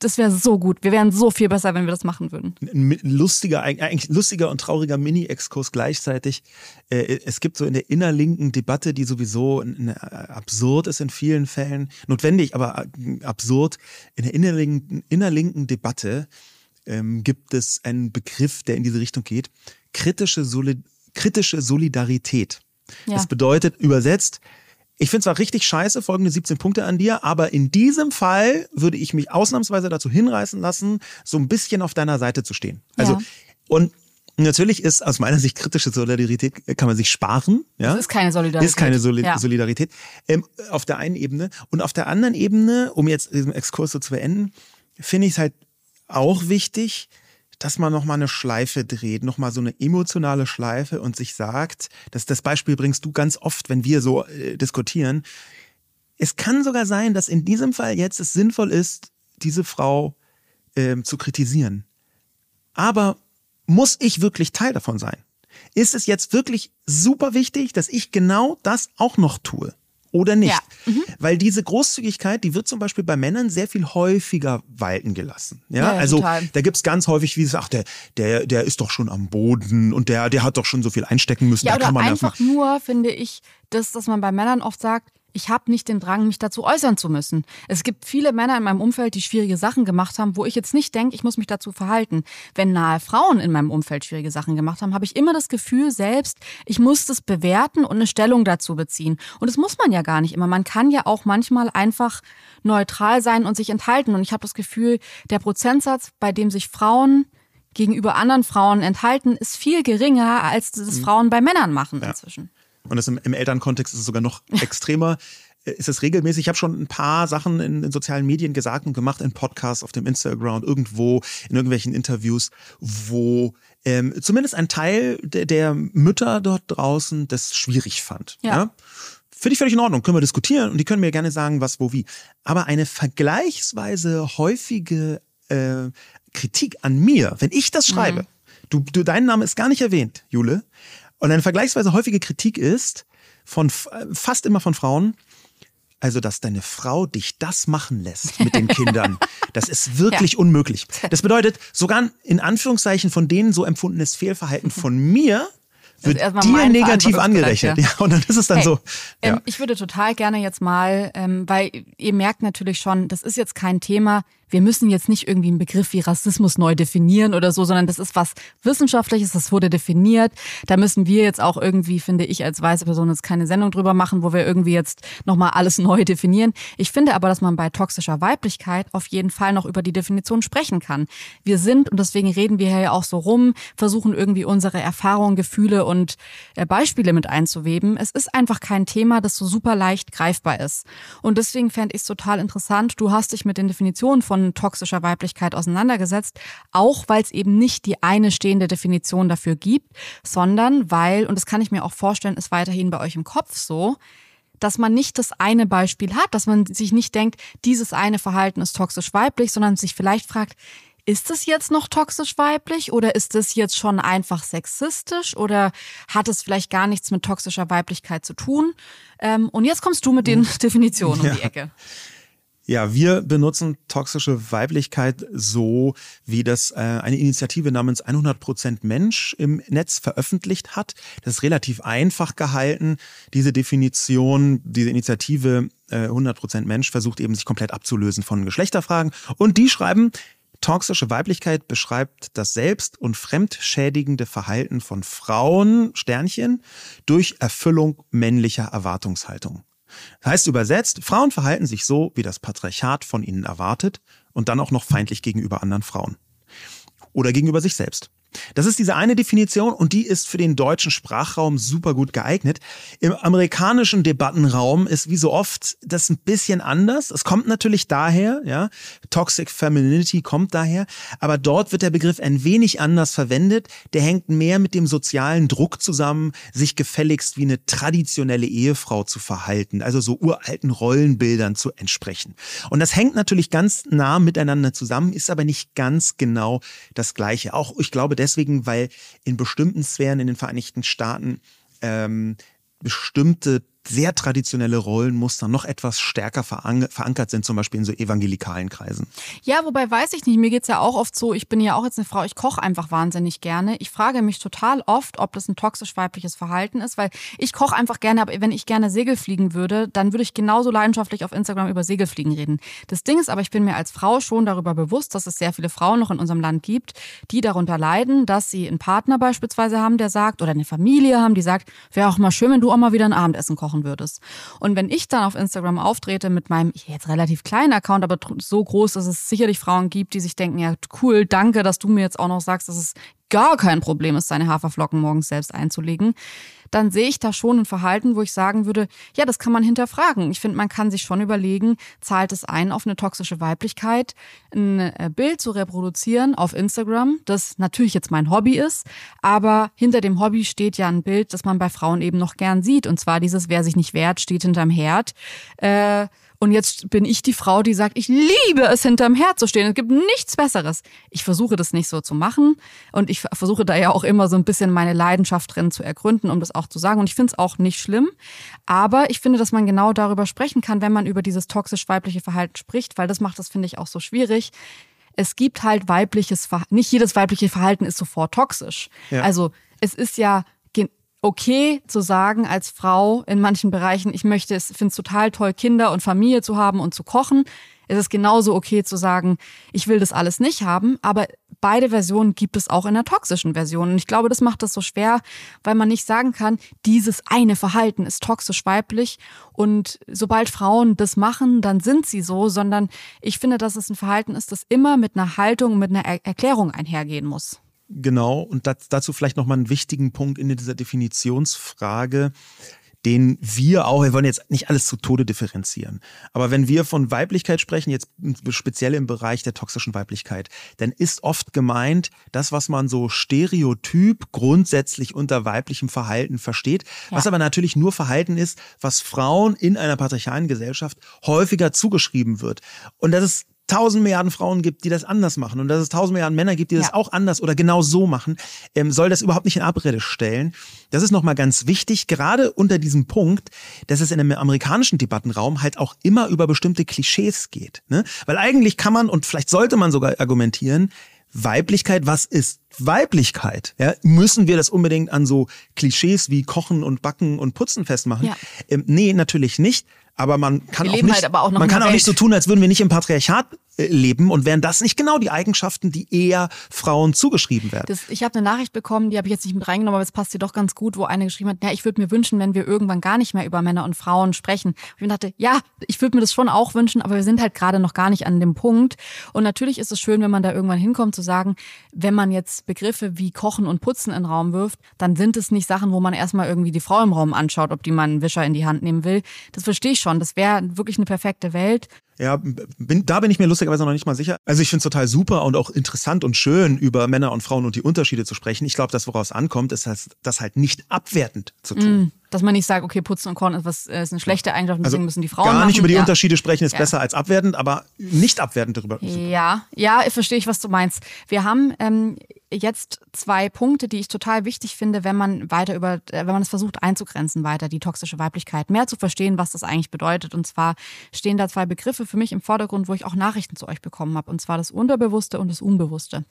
das wäre so gut. Wir wären so viel besser, wenn wir das machen würden. Ein lustiger, eigentlich lustiger und trauriger Mini-Exkurs gleichzeitig. Äh, es gibt so in der innerlinken Debatte, die sowieso absurd ist in vielen Fällen, notwendig, aber äh, absurd. In der innerlinken, innerlinken Debatte ähm, gibt es einen Begriff, der in diese Richtung geht. Kritische, Solid kritische Solidarität. Ja. Das bedeutet übersetzt, ich finde zwar richtig scheiße, folgende 17 Punkte an dir, aber in diesem Fall würde ich mich ausnahmsweise dazu hinreißen lassen, so ein bisschen auf deiner Seite zu stehen. Also, ja. und Natürlich ist aus meiner Sicht kritische Solidarität kann man sich sparen. Ja? Das ist keine Solidarität. Ist keine Soli ja. Solidarität. Ähm, auf der einen Ebene. Und auf der anderen Ebene, um jetzt diesen Exkurs so zu beenden, finde ich es halt auch wichtig, dass man nochmal eine Schleife dreht, nochmal so eine emotionale Schleife und sich sagt, dass das Beispiel bringst du ganz oft, wenn wir so äh, diskutieren. Es kann sogar sein, dass in diesem Fall jetzt es sinnvoll ist, diese Frau ähm, zu kritisieren. Aber muss ich wirklich Teil davon sein? Ist es jetzt wirklich super wichtig, dass ich genau das auch noch tue? oder nicht. Ja. Weil diese Großzügigkeit, die wird zum Beispiel bei Männern sehr viel häufiger walten gelassen. Ja, ja also total. da gibt's ganz häufig, wie gesagt, der, der, der ist doch schon am Boden und der, der hat doch schon so viel einstecken müssen. Ja, da oder kann man einfach nur, finde ich, das, dass man bei Männern oft sagt, ich habe nicht den Drang, mich dazu äußern zu müssen. Es gibt viele Männer in meinem Umfeld, die schwierige Sachen gemacht haben, wo ich jetzt nicht denke, ich muss mich dazu verhalten. Wenn nahe Frauen in meinem Umfeld schwierige Sachen gemacht haben, habe ich immer das Gefühl selbst, ich muss das bewerten und eine Stellung dazu beziehen. Und das muss man ja gar nicht immer. Man kann ja auch manchmal einfach neutral sein und sich enthalten. Und ich habe das Gefühl, der Prozentsatz, bei dem sich Frauen gegenüber anderen Frauen enthalten, ist viel geringer, als das mhm. Frauen bei Männern machen ja. inzwischen und das im, im Elternkontext ist es sogar noch <laughs> extremer, äh, ist es regelmäßig. Ich habe schon ein paar Sachen in, in, sozialen Medien gesagt und gemacht, in Podcasts, auf dem Instagram, irgendwo, in irgendwelchen Interviews, wo ähm, zumindest ein Teil der, der Mütter dort draußen das schwierig fand. Ja. ja? Finde ich völlig in Ordnung, können wir diskutieren und die können mir gerne sagen, was, wo, wie. Aber eine vergleichsweise häufige äh, Kritik an mir, wenn ich das schreibe, mhm. du, du, dein Name ist gar nicht erwähnt, Jule, und eine vergleichsweise häufige Kritik ist, von fast immer von Frauen, also, dass deine Frau dich das machen lässt mit den <laughs> Kindern, das ist wirklich ja. unmöglich. Das <laughs> bedeutet, sogar in Anführungszeichen von denen so empfundenes Fehlverhalten <laughs> von mir wird dir negativ angerechnet. Ja. und dann ist es dann hey, so. Ja. Ähm, ich würde total gerne jetzt mal, ähm, weil ihr merkt natürlich schon, das ist jetzt kein Thema, wir müssen jetzt nicht irgendwie einen Begriff wie Rassismus neu definieren oder so, sondern das ist was Wissenschaftliches, das wurde definiert. Da müssen wir jetzt auch irgendwie, finde ich, als weiße Person jetzt keine Sendung drüber machen, wo wir irgendwie jetzt nochmal alles <laughs> neu definieren. Ich finde aber, dass man bei toxischer Weiblichkeit auf jeden Fall noch über die Definition sprechen kann. Wir sind, und deswegen reden wir ja auch so rum, versuchen irgendwie unsere Erfahrungen, Gefühle und äh, Beispiele mit einzuweben. Es ist einfach kein Thema, das so super leicht greifbar ist. Und deswegen fände ich es total interessant. Du hast dich mit den Definitionen von toxischer Weiblichkeit auseinandergesetzt, auch weil es eben nicht die eine stehende Definition dafür gibt, sondern weil, und das kann ich mir auch vorstellen, ist weiterhin bei euch im Kopf so, dass man nicht das eine Beispiel hat, dass man sich nicht denkt, dieses eine Verhalten ist toxisch weiblich, sondern sich vielleicht fragt, ist es jetzt noch toxisch weiblich oder ist es jetzt schon einfach sexistisch oder hat es vielleicht gar nichts mit toxischer Weiblichkeit zu tun? Ähm, und jetzt kommst du mit den <laughs> Definitionen um die Ecke. Ja, wir benutzen toxische Weiblichkeit so, wie das äh, eine Initiative namens 100% Mensch im Netz veröffentlicht hat. Das ist relativ einfach gehalten. Diese Definition, diese Initiative äh, 100% Mensch versucht eben sich komplett abzulösen von Geschlechterfragen. Und die schreiben, Toxische Weiblichkeit beschreibt das selbst- und fremdschädigende Verhalten von Frauen, Sternchen, durch Erfüllung männlicher Erwartungshaltung. Das heißt übersetzt, Frauen verhalten sich so, wie das Patriarchat von ihnen erwartet und dann auch noch feindlich gegenüber anderen Frauen. Oder gegenüber sich selbst. Das ist diese eine Definition und die ist für den deutschen Sprachraum super gut geeignet. Im amerikanischen Debattenraum ist wie so oft das ein bisschen anders. Es kommt natürlich daher, ja, Toxic Femininity kommt daher, aber dort wird der Begriff ein wenig anders verwendet. Der hängt mehr mit dem sozialen Druck zusammen, sich gefälligst wie eine traditionelle Ehefrau zu verhalten, also so uralten Rollenbildern zu entsprechen. Und das hängt natürlich ganz nah miteinander zusammen, ist aber nicht ganz genau das Gleiche. Auch ich glaube, deswegen, weil in bestimmten Sphären in den Vereinigten Staaten ähm, bestimmte sehr traditionelle Rollenmuster noch etwas stärker verankert sind, zum Beispiel in so evangelikalen Kreisen. Ja, wobei weiß ich nicht, mir geht's ja auch oft so, ich bin ja auch jetzt eine Frau, ich koche einfach wahnsinnig gerne. Ich frage mich total oft, ob das ein toxisch-weibliches Verhalten ist, weil ich koche einfach gerne, aber wenn ich gerne Segel fliegen würde, dann würde ich genauso leidenschaftlich auf Instagram über Segelfliegen reden. Das Ding ist aber, ich bin mir als Frau schon darüber bewusst, dass es sehr viele Frauen noch in unserem Land gibt, die darunter leiden, dass sie einen Partner beispielsweise haben, der sagt, oder eine Familie haben, die sagt, wäre auch mal schön, wenn du auch mal wieder ein Abendessen kochen kochen würdest. Und wenn ich dann auf Instagram auftrete mit meinem jetzt relativ kleinen Account, aber so groß, dass es sicherlich Frauen gibt, die sich denken, ja cool, danke, dass du mir jetzt auch noch sagst, dass es gar kein Problem ist, seine Haferflocken morgens selbst einzulegen, dann sehe ich da schon ein Verhalten, wo ich sagen würde, ja, das kann man hinterfragen. Ich finde, man kann sich schon überlegen, zahlt es ein auf eine toxische Weiblichkeit, ein äh, Bild zu reproduzieren auf Instagram, das natürlich jetzt mein Hobby ist, aber hinter dem Hobby steht ja ein Bild, das man bei Frauen eben noch gern sieht, und zwar dieses, wer sich nicht wehrt, steht hinterm Herd. Äh, und jetzt bin ich die Frau, die sagt, ich liebe es, hinterm Herd zu stehen. Es gibt nichts Besseres. Ich versuche das nicht so zu machen. Und ich versuche da ja auch immer so ein bisschen meine Leidenschaft drin zu ergründen, um das auch zu sagen. Und ich finde es auch nicht schlimm. Aber ich finde, dass man genau darüber sprechen kann, wenn man über dieses toxisch-weibliche Verhalten spricht, weil das macht das, finde ich, auch so schwierig es gibt halt weibliches Verhalten. Nicht jedes weibliche Verhalten ist sofort toxisch. Ja. Also es ist ja okay zu sagen als Frau in manchen Bereichen, ich möchte es, finde es total toll, Kinder und Familie zu haben und zu kochen. Es ist genauso okay zu sagen, ich will das alles nicht haben, aber beide Versionen gibt es auch in der toxischen Version. Und ich glaube, das macht das so schwer, weil man nicht sagen kann, dieses eine Verhalten ist toxisch weiblich und sobald Frauen das machen, dann sind sie so, sondern ich finde, dass es ein Verhalten ist, das immer mit einer Haltung, mit einer Erklärung einhergehen muss. Genau, und das, dazu vielleicht nochmal einen wichtigen Punkt in dieser Definitionsfrage, den wir auch, wir wollen jetzt nicht alles zu Tode differenzieren, aber wenn wir von Weiblichkeit sprechen, jetzt speziell im Bereich der toxischen Weiblichkeit, dann ist oft gemeint, das, was man so stereotyp grundsätzlich unter weiblichem Verhalten versteht, ja. was aber natürlich nur Verhalten ist, was Frauen in einer patriarchalen Gesellschaft häufiger zugeschrieben wird. Und das ist tausend Milliarden Frauen gibt, die das anders machen und dass es tausend Milliarden Männer gibt, die das auch anders oder genau so machen, ähm, soll das überhaupt nicht in Abrede stellen. Das ist nochmal ganz wichtig, gerade unter diesem Punkt, dass es in einem amerikanischen Debattenraum halt auch immer über bestimmte Klischees geht. Ne? Weil eigentlich kann man und vielleicht sollte man sogar argumentieren, Weiblichkeit, was ist Weiblichkeit? Ja, müssen wir das unbedingt an so Klischees wie Kochen und Backen und Putzen festmachen? Ja. Ähm, nee, natürlich nicht. Aber man kann, auch nicht, halt auch man kann auch nicht so tun, als würden wir nicht im Patriarchat leben und wären das nicht genau die Eigenschaften, die eher Frauen zugeschrieben werden? Das, ich habe eine Nachricht bekommen, die habe ich jetzt nicht mit reingenommen, aber es passt dir doch ganz gut, wo eine geschrieben hat, ja, ich würde mir wünschen, wenn wir irgendwann gar nicht mehr über Männer und Frauen sprechen. Und ich dachte, ja, ich würde mir das schon auch wünschen, aber wir sind halt gerade noch gar nicht an dem Punkt. Und natürlich ist es schön, wenn man da irgendwann hinkommt, zu sagen, wenn man jetzt Begriffe wie Kochen und Putzen in den Raum wirft, dann sind es nicht Sachen, wo man erstmal irgendwie die Frau im Raum anschaut, ob die mal einen Wischer in die Hand nehmen will. Das verstehe ich schon. Das wäre wirklich eine perfekte Welt. Ja, bin, da bin ich mir lustigerweise noch nicht mal sicher. Also ich finde es total super und auch interessant und schön, über Männer und Frauen und die Unterschiede zu sprechen. Ich glaube, das, woraus ankommt, ist das, das halt nicht abwertend zu tun. Mm. Dass man nicht sagt, okay, putzen und kochen ist, was, ist eine schlechte Eigenschaft, deswegen also müssen die Frauen Gar nicht machen. über die ja. Unterschiede sprechen ist ja. besser als abwertend, aber nicht abwertend darüber. Ja, ja, verstehe ich, was du meinst. Wir haben ähm, jetzt zwei Punkte, die ich total wichtig finde, wenn man weiter über, äh, wenn man es versucht einzugrenzen weiter, die toxische Weiblichkeit, mehr zu verstehen, was das eigentlich bedeutet. Und zwar stehen da zwei Begriffe für mich im Vordergrund, wo ich auch Nachrichten zu euch bekommen habe. Und zwar das Unterbewusste und das Unbewusste.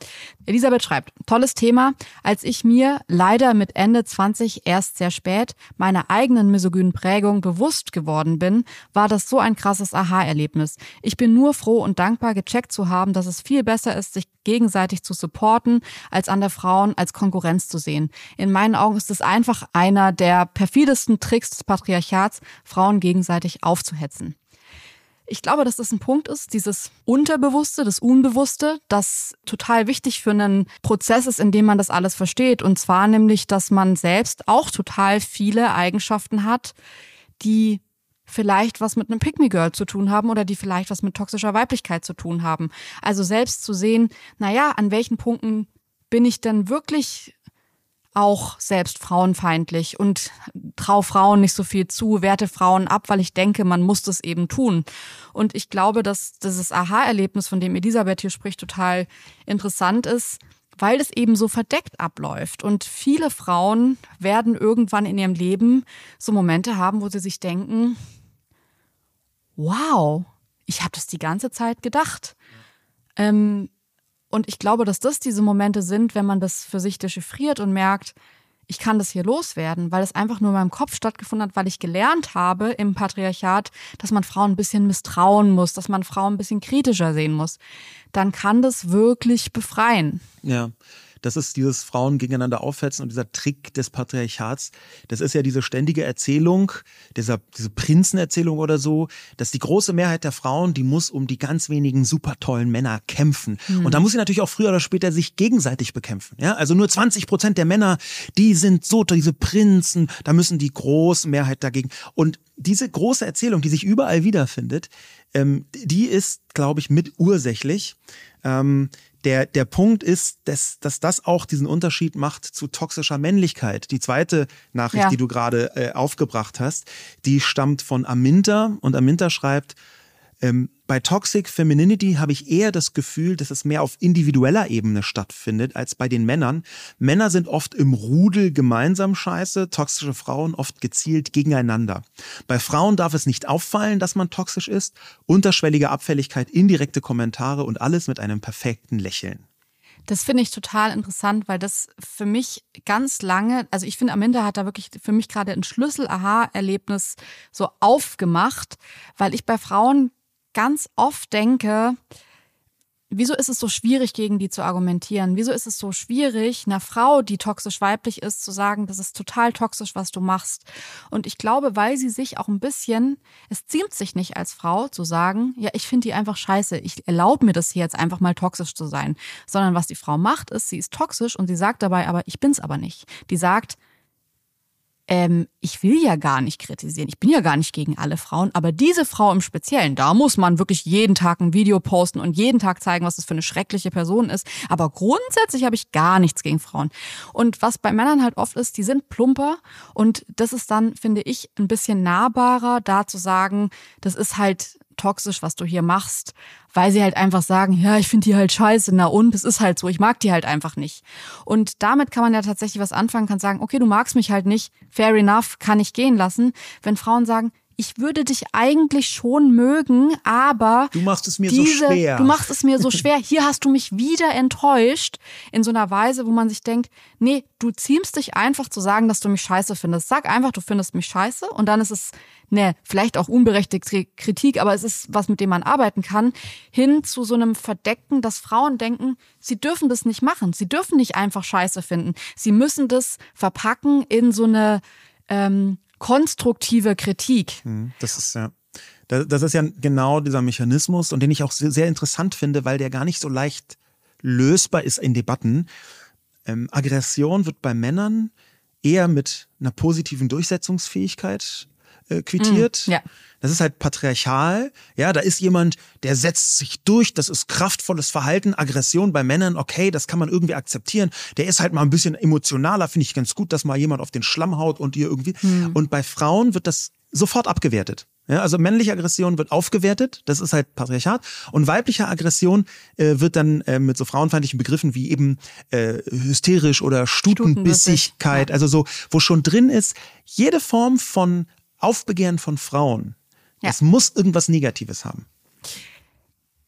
Elisabeth schreibt, tolles Thema. Als ich mir leider mit Ende 20 erst sehr spät meiner eigenen misogynen Prägung bewusst geworden bin, war das so ein krasses Aha-Erlebnis. Ich bin nur froh und dankbar, gecheckt zu haben, dass es viel besser ist, sich gegenseitig zu supporten, als andere Frauen als Konkurrenz zu sehen. In meinen Augen ist es einfach einer der perfidesten Tricks des Patriarchats, Frauen gegenseitig aufzuhetzen. Ich glaube, dass das ein Punkt ist, dieses Unterbewusste, das Unbewusste, das total wichtig für einen Prozess ist, in dem man das alles versteht. Und zwar nämlich, dass man selbst auch total viele Eigenschaften hat, die vielleicht was mit einem Pick Girl zu tun haben oder die vielleicht was mit toxischer Weiblichkeit zu tun haben. Also selbst zu sehen, naja, an welchen Punkten bin ich denn wirklich auch selbst frauenfeindlich und trau Frauen nicht so viel zu, werte Frauen ab, weil ich denke, man muss das eben tun. Und ich glaube, dass dieses Aha-Erlebnis, von dem Elisabeth hier spricht, total interessant ist, weil es eben so verdeckt abläuft. Und viele Frauen werden irgendwann in ihrem Leben so Momente haben, wo sie sich denken, wow, ich habe das die ganze Zeit gedacht. Ähm, und ich glaube, dass das diese Momente sind, wenn man das für sich dechiffriert und merkt, ich kann das hier loswerden, weil es einfach nur in meinem Kopf stattgefunden hat, weil ich gelernt habe im Patriarchat, dass man Frauen ein bisschen misstrauen muss, dass man Frauen ein bisschen kritischer sehen muss, dann kann das wirklich befreien. Ja. Das ist dieses Frauen gegeneinander aufhetzen und dieser Trick des Patriarchats. Das ist ja diese ständige Erzählung, dieser, diese Prinzenerzählung oder so, dass die große Mehrheit der Frauen, die muss um die ganz wenigen super tollen Männer kämpfen. Mhm. Und da muss sie natürlich auch früher oder später sich gegenseitig bekämpfen. Ja, also nur 20 Prozent der Männer, die sind so, diese Prinzen, da müssen die große Mehrheit dagegen. Und diese große Erzählung, die sich überall wiederfindet, ähm, die ist, glaube ich, mit ursächlich. Ähm, der, der Punkt ist, dass, dass das auch diesen Unterschied macht zu toxischer Männlichkeit. Die zweite Nachricht, ja. die du gerade äh, aufgebracht hast, die stammt von Aminta und Aminta schreibt, ähm, bei Toxic Femininity habe ich eher das Gefühl, dass es mehr auf individueller Ebene stattfindet als bei den Männern. Männer sind oft im Rudel gemeinsam scheiße, toxische Frauen oft gezielt gegeneinander. Bei Frauen darf es nicht auffallen, dass man toxisch ist. Unterschwellige Abfälligkeit, indirekte Kommentare und alles mit einem perfekten Lächeln. Das finde ich total interessant, weil das für mich ganz lange, also ich finde, Aminda hat da wirklich für mich gerade ein Schlüssel-Aha-Erlebnis so aufgemacht, weil ich bei Frauen ganz oft denke, wieso ist es so schwierig, gegen die zu argumentieren? Wieso ist es so schwierig, einer Frau, die toxisch weiblich ist, zu sagen, das ist total toxisch, was du machst? Und ich glaube, weil sie sich auch ein bisschen, es ziemt sich nicht als Frau zu sagen, ja, ich finde die einfach scheiße, ich erlaube mir das hier jetzt einfach mal toxisch zu sein. Sondern was die Frau macht, ist, sie ist toxisch und sie sagt dabei aber, ich bin's aber nicht. Die sagt, ähm, ich will ja gar nicht kritisieren, ich bin ja gar nicht gegen alle Frauen, aber diese Frau im Speziellen, da muss man wirklich jeden Tag ein Video posten und jeden Tag zeigen, was das für eine schreckliche Person ist. Aber grundsätzlich habe ich gar nichts gegen Frauen. Und was bei Männern halt oft ist, die sind plumper und das ist dann, finde ich, ein bisschen nahbarer, da zu sagen, das ist halt toxisch, was du hier machst, weil sie halt einfach sagen, ja, ich finde die halt scheiße, na und, es ist halt so, ich mag die halt einfach nicht. Und damit kann man ja tatsächlich was anfangen, kann sagen, okay, du magst mich halt nicht, fair enough, kann ich gehen lassen. Wenn Frauen sagen, ich würde dich eigentlich schon mögen, aber du machst es mir diese, so schwer. Du machst es mir so <laughs> schwer. Hier hast du mich wieder enttäuscht in so einer Weise, wo man sich denkt, nee, du ziehst dich einfach zu sagen, dass du mich scheiße findest. Sag einfach, du findest mich scheiße und dann ist es ne, vielleicht auch unberechtigte Kritik, aber es ist was, mit dem man arbeiten kann, hin zu so einem Verdeckten, dass Frauen denken, sie dürfen das nicht machen. Sie dürfen nicht einfach scheiße finden. Sie müssen das verpacken in so eine ähm, konstruktive Kritik. Hm, das ist ja. Das ist ja genau dieser Mechanismus und den ich auch sehr interessant finde, weil der gar nicht so leicht lösbar ist in Debatten. Ähm, Aggression wird bei Männern eher mit einer positiven Durchsetzungsfähigkeit äh, quittiert. Mm, ja. Das ist halt patriarchal. Ja, da ist jemand, der setzt sich durch. Das ist kraftvolles Verhalten. Aggression bei Männern, okay, das kann man irgendwie akzeptieren. Der ist halt mal ein bisschen emotionaler. Finde ich ganz gut, dass mal jemand auf den Schlamm haut und ihr irgendwie. Hm. Und bei Frauen wird das sofort abgewertet. Ja, also männliche Aggression wird aufgewertet, das ist halt Patriarchat. Und weibliche Aggression äh, wird dann äh, mit so frauenfeindlichen Begriffen wie eben äh, hysterisch oder Stutenbissigkeit, ja. also so, wo schon drin ist, jede Form von Aufbegehren von Frauen ja. Es muss irgendwas Negatives haben.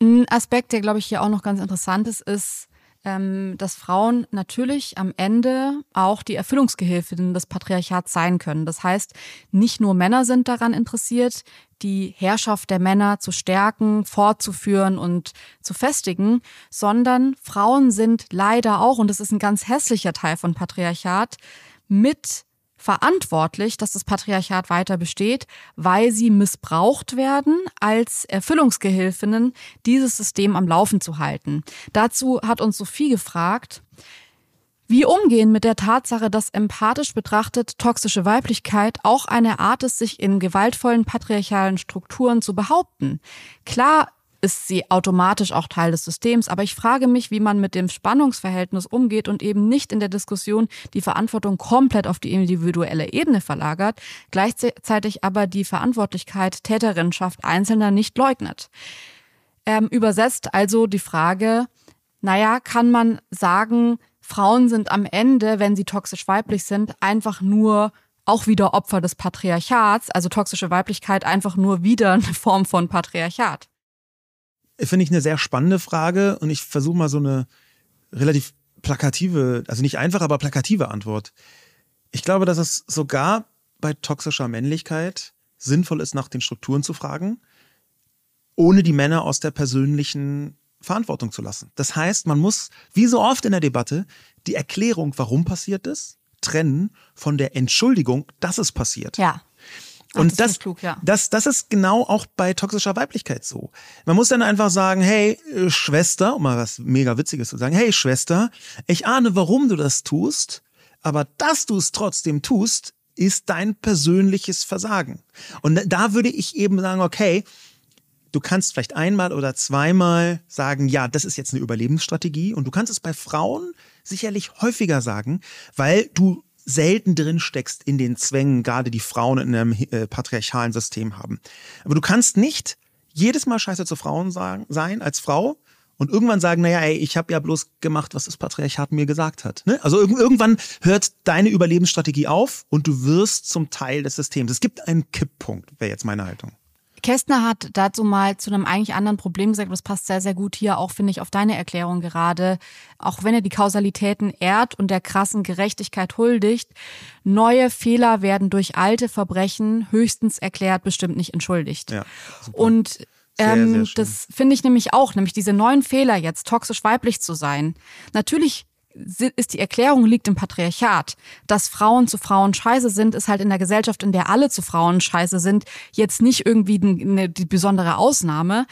Ein Aspekt, der, glaube ich, hier auch noch ganz interessant ist, ist, ähm, dass Frauen natürlich am Ende auch die Erfüllungsgehilfinnen des Patriarchats sein können. Das heißt, nicht nur Männer sind daran interessiert, die Herrschaft der Männer zu stärken, fortzuführen und zu festigen, sondern Frauen sind leider auch, und das ist ein ganz hässlicher Teil von Patriarchat, mit verantwortlich, dass das Patriarchat weiter besteht, weil sie missbraucht werden, als Erfüllungsgehilfinnen dieses System am Laufen zu halten. Dazu hat uns Sophie gefragt, wie umgehen mit der Tatsache, dass empathisch betrachtet toxische Weiblichkeit auch eine Art ist, sich in gewaltvollen patriarchalen Strukturen zu behaupten. Klar ist sie automatisch auch Teil des Systems. Aber ich frage mich, wie man mit dem Spannungsverhältnis umgeht und eben nicht in der Diskussion die Verantwortung komplett auf die individuelle Ebene verlagert, gleichzeitig aber die Verantwortlichkeit Täterinschaft Einzelner nicht leugnet. Ähm, übersetzt also die Frage, naja, kann man sagen, Frauen sind am Ende, wenn sie toxisch weiblich sind, einfach nur auch wieder Opfer des Patriarchats, also toxische Weiblichkeit einfach nur wieder eine Form von Patriarchat finde ich eine sehr spannende Frage und ich versuche mal so eine relativ plakative, also nicht einfach, aber plakative Antwort. Ich glaube, dass es sogar bei toxischer Männlichkeit sinnvoll ist, nach den Strukturen zu fragen, ohne die Männer aus der persönlichen Verantwortung zu lassen. Das heißt, man muss, wie so oft in der Debatte, die Erklärung, warum passiert ist, trennen von der Entschuldigung, dass es passiert. Ja. Und Ach, das, das, klug, ja. das, das ist genau auch bei toxischer Weiblichkeit so. Man muss dann einfach sagen, hey, äh, Schwester, um mal was mega Witziges zu sagen, hey, Schwester, ich ahne, warum du das tust, aber dass du es trotzdem tust, ist dein persönliches Versagen. Und da würde ich eben sagen, okay, du kannst vielleicht einmal oder zweimal sagen, ja, das ist jetzt eine Überlebensstrategie. Und du kannst es bei Frauen sicherlich häufiger sagen, weil du selten drin steckst in den Zwängen, gerade die Frauen in einem äh, patriarchalen System haben. Aber du kannst nicht jedes Mal scheiße zu Frauen sagen, sein als Frau und irgendwann sagen, naja, ey, ich habe ja bloß gemacht, was das Patriarchat mir gesagt hat. Ne? Also irg irgendwann hört deine Überlebensstrategie auf und du wirst zum Teil des Systems. Es gibt einen Kipppunkt, wäre jetzt meine Haltung. Kästner hat dazu mal zu einem eigentlich anderen Problem gesagt, das passt sehr, sehr gut hier auch, finde ich, auf deine Erklärung gerade. Auch wenn er die Kausalitäten ehrt und der krassen Gerechtigkeit huldigt, neue Fehler werden durch alte Verbrechen höchstens erklärt, bestimmt nicht entschuldigt. Ja, und ähm, sehr, sehr das finde ich nämlich auch, nämlich diese neuen Fehler jetzt, toxisch weiblich zu sein. Natürlich ist die Erklärung liegt im Patriarchat. Dass Frauen zu Frauen scheiße sind, ist halt in der Gesellschaft, in der alle zu Frauen scheiße sind, jetzt nicht irgendwie eine, die besondere Ausnahme.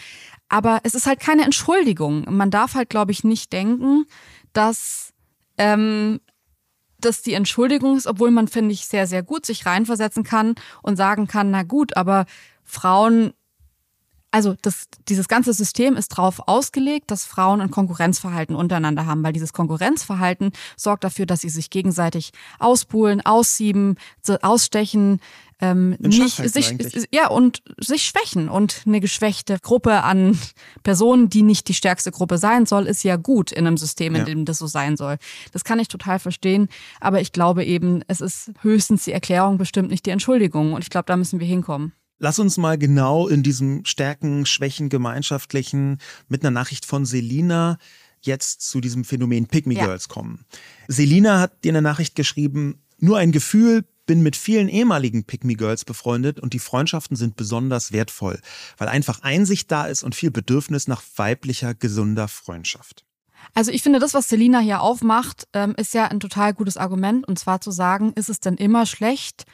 Aber es ist halt keine Entschuldigung. Man darf halt, glaube ich, nicht denken, dass, ähm, dass die Entschuldigung ist, obwohl man, finde ich, sehr, sehr gut sich reinversetzen kann und sagen kann, na gut, aber Frauen also das, dieses ganze System ist darauf ausgelegt, dass Frauen ein Konkurrenzverhalten untereinander haben, weil dieses Konkurrenzverhalten sorgt dafür, dass sie sich gegenseitig ausbuhlen, aussieben, ausstechen, ähm, nicht sich ja und sich schwächen und eine geschwächte Gruppe an Personen, die nicht die stärkste Gruppe sein soll, ist ja gut in einem System, in ja. dem das so sein soll. Das kann ich total verstehen, aber ich glaube eben, es ist höchstens die Erklärung, bestimmt nicht die Entschuldigung und ich glaube, da müssen wir hinkommen. Lass uns mal genau in diesem Stärken, Schwächen, Gemeinschaftlichen mit einer Nachricht von Selina jetzt zu diesem Phänomen Pygmy ja. Girls kommen. Selina hat dir eine Nachricht geschrieben, nur ein Gefühl, bin mit vielen ehemaligen Pygmy Girls befreundet und die Freundschaften sind besonders wertvoll, weil einfach Einsicht da ist und viel Bedürfnis nach weiblicher, gesunder Freundschaft. Also ich finde, das, was Selina hier aufmacht, ähm, ist ja ein total gutes Argument. Und zwar zu sagen, ist es denn immer schlecht,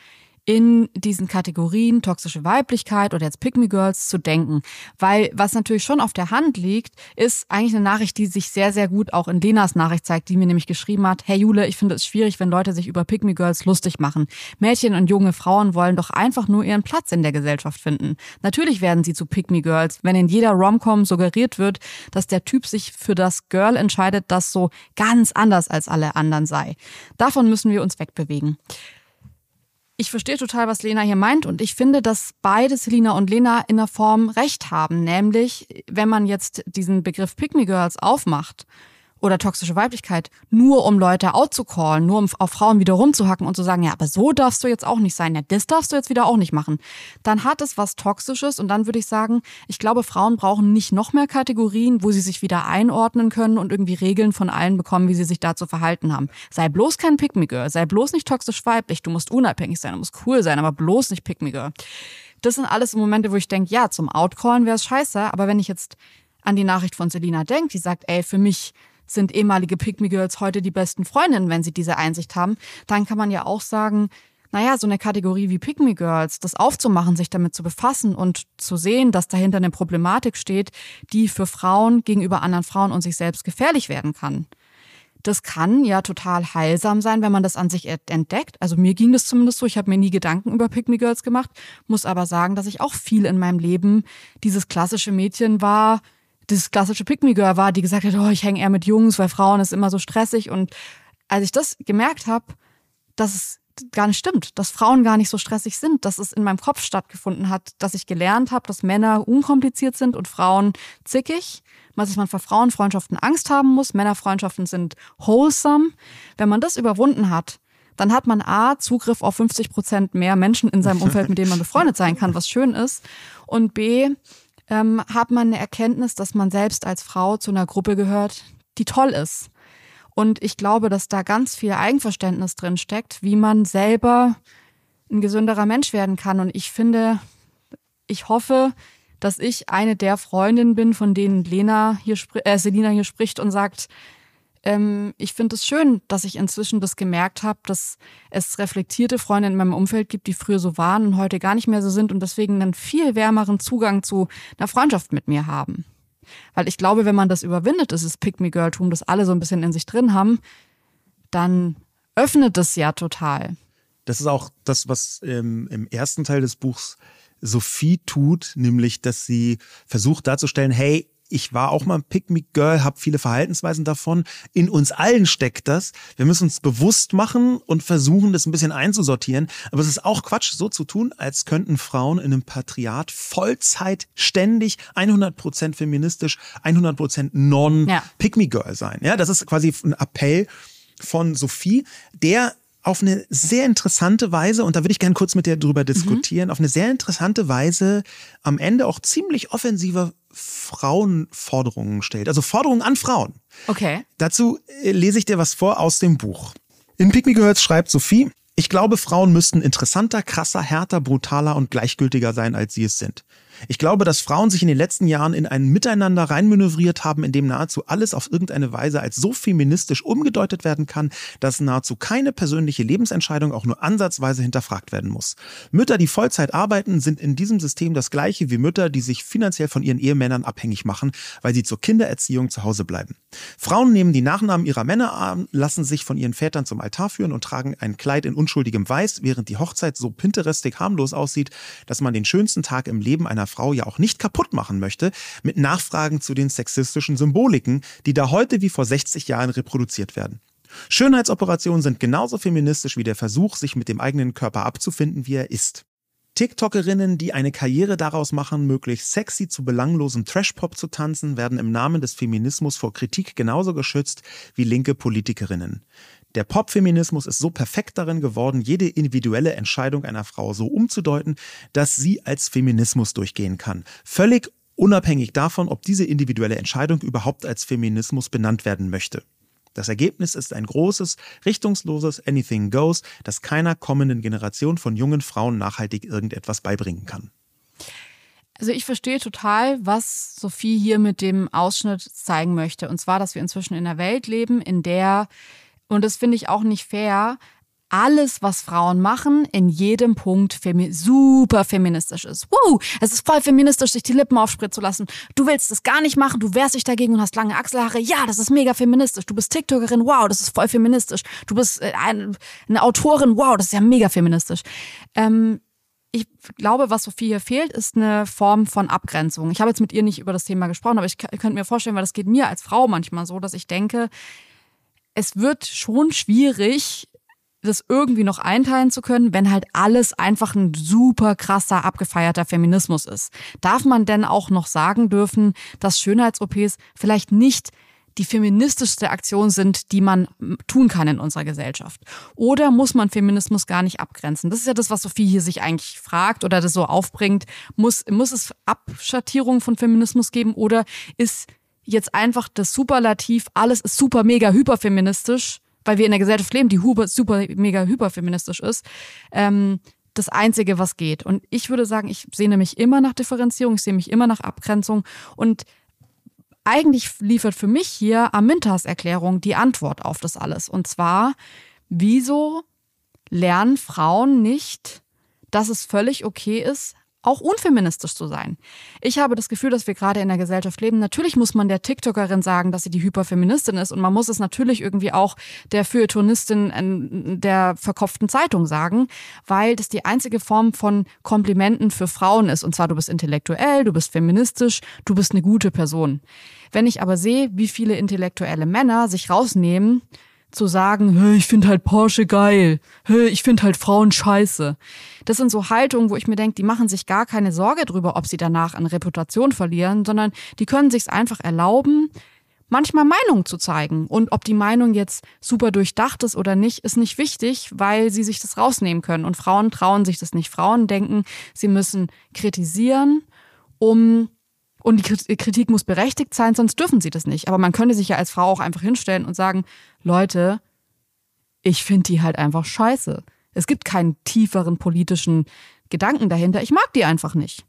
in diesen Kategorien toxische Weiblichkeit oder jetzt Me Girls zu denken. Weil was natürlich schon auf der Hand liegt, ist eigentlich eine Nachricht, die sich sehr, sehr gut auch in Lenas Nachricht zeigt, die mir nämlich geschrieben hat, hey Jule, ich finde es schwierig, wenn Leute sich über Me Girls lustig machen. Mädchen und junge Frauen wollen doch einfach nur ihren Platz in der Gesellschaft finden. Natürlich werden sie zu Me Girls, wenn in jeder Romcom suggeriert wird, dass der Typ sich für das Girl entscheidet, das so ganz anders als alle anderen sei. Davon müssen wir uns wegbewegen ich verstehe total, was Lena hier meint und ich finde, dass beide Selina und Lena in der Form recht haben. Nämlich, wenn man jetzt diesen Begriff Pick Girls aufmacht oder toxische Weiblichkeit, nur um Leute out zu callen, nur um auf Frauen wieder rumzuhacken und zu sagen, ja, aber so darfst du jetzt auch nicht sein, ja, das darfst du jetzt wieder auch nicht machen, dann hat es was Toxisches und dann würde ich sagen, ich glaube, Frauen brauchen nicht noch mehr Kategorien, wo sie sich wieder einordnen können und irgendwie Regeln von allen bekommen, wie sie sich da zu verhalten haben. Sei bloß kein Pick-me-Girl, sei bloß nicht toxisch weiblich, du musst unabhängig sein, du musst cool sein, aber bloß nicht Pick-me-Girl. Das sind alles Momente, wo ich denke, ja, zum Outcallen wäre es scheiße, aber wenn ich jetzt an die Nachricht von Selina denke, die sagt, ey, für mich sind ehemalige Pygmy Girls heute die besten Freundinnen, wenn sie diese Einsicht haben, dann kann man ja auch sagen, naja, so eine Kategorie wie Pygmy Girls, das aufzumachen, sich damit zu befassen und zu sehen, dass dahinter eine Problematik steht, die für Frauen gegenüber anderen Frauen und sich selbst gefährlich werden kann. Das kann ja total heilsam sein, wenn man das an sich entdeckt. Also mir ging das zumindest so. Ich habe mir nie Gedanken über Pygmy Girls gemacht, muss aber sagen, dass ich auch viel in meinem Leben dieses klassische Mädchen war, das klassische Pick-Me-Girl war, die gesagt hat, oh, ich hänge eher mit Jungs, weil Frauen ist immer so stressig. Und als ich das gemerkt habe, dass es gar nicht stimmt, dass Frauen gar nicht so stressig sind, dass es in meinem Kopf stattgefunden hat, dass ich gelernt habe, dass Männer unkompliziert sind und Frauen zickig, dass man vor Frauenfreundschaften Angst haben muss, Männerfreundschaften sind wholesome. Wenn man das überwunden hat, dann hat man A, Zugriff auf 50 Prozent mehr Menschen in seinem <laughs> Umfeld, mit denen man befreundet sein kann, was schön ist. Und B, ähm, hat man eine Erkenntnis, dass man selbst als Frau zu einer Gruppe gehört, die toll ist. Und ich glaube, dass da ganz viel Eigenverständnis drin steckt, wie man selber ein gesünderer Mensch werden kann. Und ich finde, ich hoffe, dass ich eine der Freundinnen bin, von denen Lena hier, äh, Selina hier spricht und sagt, ähm, ich finde es schön, dass ich inzwischen das gemerkt habe, dass es reflektierte Freunde in meinem Umfeld gibt, die früher so waren und heute gar nicht mehr so sind und deswegen einen viel wärmeren Zugang zu einer Freundschaft mit mir haben. Weil ich glaube, wenn man das überwindet, dieses Pick-me-Girl-Tum, das alle so ein bisschen in sich drin haben, dann öffnet es ja total. Das ist auch das, was ähm, im ersten Teil des Buchs Sophie tut, nämlich, dass sie versucht darzustellen, hey, ich war auch mal ein Pick-Me-Girl, habe viele Verhaltensweisen davon. In uns allen steckt das. Wir müssen uns bewusst machen und versuchen, das ein bisschen einzusortieren. Aber es ist auch Quatsch, so zu tun, als könnten Frauen in einem Patriat Vollzeit, ständig, 100% feministisch, 100% non-Pick-Me-Girl sein. Ja, das ist quasi ein Appell von Sophie, der auf eine sehr interessante Weise, und da würde ich gerne kurz mit dir drüber diskutieren, mhm. auf eine sehr interessante Weise am Ende auch ziemlich offensive Frauenforderungen stellt. Also Forderungen an Frauen. Okay. Dazu äh, lese ich dir was vor aus dem Buch. In Pick Me Girls schreibt Sophie, ich glaube, Frauen müssten interessanter, krasser, härter, brutaler und gleichgültiger sein, als sie es sind. Ich glaube, dass Frauen sich in den letzten Jahren in ein Miteinander reinmanövriert haben, in dem nahezu alles auf irgendeine Weise als so feministisch umgedeutet werden kann, dass nahezu keine persönliche Lebensentscheidung auch nur ansatzweise hinterfragt werden muss. Mütter, die Vollzeit arbeiten, sind in diesem System das gleiche wie Mütter, die sich finanziell von ihren Ehemännern abhängig machen, weil sie zur Kindererziehung zu Hause bleiben. Frauen nehmen die Nachnamen ihrer Männer an, lassen sich von ihren Vätern zum Altar führen und tragen ein Kleid in unschuldigem Weiß, während die Hochzeit so pinterestig harmlos aussieht, dass man den schönsten Tag im Leben einer Frau ja auch nicht kaputt machen möchte, mit Nachfragen zu den sexistischen Symboliken, die da heute wie vor 60 Jahren reproduziert werden. Schönheitsoperationen sind genauso feministisch wie der Versuch, sich mit dem eigenen Körper abzufinden, wie er ist. TikTokerinnen, die eine Karriere daraus machen, möglichst sexy zu belanglosem Trashpop zu tanzen, werden im Namen des Feminismus vor Kritik genauso geschützt wie linke Politikerinnen. Der Popfeminismus ist so perfekt darin geworden, jede individuelle Entscheidung einer Frau so umzudeuten, dass sie als Feminismus durchgehen kann. Völlig unabhängig davon, ob diese individuelle Entscheidung überhaupt als Feminismus benannt werden möchte. Das Ergebnis ist ein großes, richtungsloses Anything Goes, das keiner kommenden Generation von jungen Frauen nachhaltig irgendetwas beibringen kann. Also ich verstehe total, was Sophie hier mit dem Ausschnitt zeigen möchte. Und zwar, dass wir inzwischen in einer Welt leben, in der und das finde ich auch nicht fair, alles, was Frauen machen, in jedem Punkt femi super feministisch ist. Wow, es ist voll feministisch, sich die Lippen aufspritzen zu lassen. Du willst es gar nicht machen, du wehrst dich dagegen und hast lange Achselhaare. Ja, das ist mega feministisch. Du bist TikTokerin, wow, das ist voll feministisch. Du bist äh, eine, eine Autorin, wow, das ist ja mega feministisch. Ähm, ich glaube, was Sophie hier fehlt, ist eine Form von Abgrenzung. Ich habe jetzt mit ihr nicht über das Thema gesprochen, aber ich könnte mir vorstellen, weil das geht mir als Frau manchmal so, dass ich denke, es wird schon schwierig, das irgendwie noch einteilen zu können, wenn halt alles einfach ein super krasser, abgefeierter Feminismus ist. Darf man denn auch noch sagen dürfen, dass Schönheits-OPs vielleicht nicht die feministischste Aktion sind, die man tun kann in unserer Gesellschaft? Oder muss man Feminismus gar nicht abgrenzen? Das ist ja das, was Sophie hier sich eigentlich fragt oder das so aufbringt. Muss, muss es Abschattierung von Feminismus geben oder ist jetzt einfach das Superlativ, alles ist super, mega, hyperfeministisch, weil wir in der Gesellschaft leben, die super, super mega, hyperfeministisch ist, ähm, das Einzige, was geht. Und ich würde sagen, ich sehne mich immer nach Differenzierung, ich sehe mich immer nach Abgrenzung und eigentlich liefert für mich hier Amintas Erklärung die Antwort auf das alles. Und zwar, wieso lernen Frauen nicht, dass es völlig okay ist, auch unfeministisch zu sein. Ich habe das Gefühl, dass wir gerade in der Gesellschaft leben. Natürlich muss man der TikTokerin sagen, dass sie die Hyperfeministin ist und man muss es natürlich irgendwie auch der Feuilletonistin der verkopften Zeitung sagen, weil das die einzige Form von Komplimenten für Frauen ist. Und zwar, du bist intellektuell, du bist feministisch, du bist eine gute Person. Wenn ich aber sehe, wie viele intellektuelle Männer sich rausnehmen, zu sagen, ich finde halt Porsche geil, ich finde halt Frauen scheiße. Das sind so Haltungen, wo ich mir denke, die machen sich gar keine Sorge drüber, ob sie danach an Reputation verlieren, sondern die können sich's einfach erlauben, manchmal Meinung zu zeigen. Und ob die Meinung jetzt super durchdacht ist oder nicht, ist nicht wichtig, weil sie sich das rausnehmen können. Und Frauen trauen sich das nicht. Frauen denken, sie müssen kritisieren, um und die Kritik muss berechtigt sein, sonst dürfen sie das nicht. Aber man könnte sich ja als Frau auch einfach hinstellen und sagen, Leute, ich finde die halt einfach scheiße. Es gibt keinen tieferen politischen Gedanken dahinter. Ich mag die einfach nicht.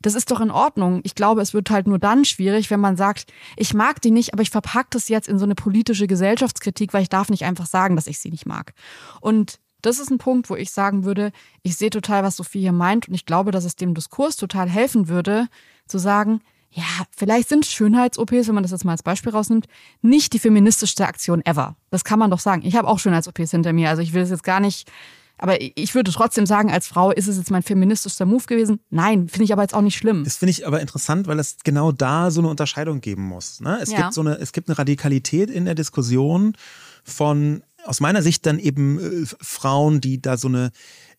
Das ist doch in Ordnung. Ich glaube, es wird halt nur dann schwierig, wenn man sagt, ich mag die nicht, aber ich verpacke das jetzt in so eine politische Gesellschaftskritik, weil ich darf nicht einfach sagen, dass ich sie nicht mag. Und das ist ein Punkt, wo ich sagen würde, ich sehe total, was Sophie hier meint und ich glaube, dass es dem Diskurs total helfen würde, zu sagen, ja, vielleicht sind Schönheits-OPs, wenn man das jetzt mal als Beispiel rausnimmt, nicht die feministischste Aktion ever. Das kann man doch sagen. Ich habe auch Schönheits-OPs hinter mir, also ich will es jetzt gar nicht, aber ich würde trotzdem sagen, als Frau ist es jetzt mein feministischster Move gewesen. Nein, finde ich aber jetzt auch nicht schlimm. Das finde ich aber interessant, weil es genau da so eine Unterscheidung geben muss. Ne? Es ja. gibt so eine, es gibt eine Radikalität in der Diskussion von aus meiner Sicht dann eben äh, Frauen, die da so eine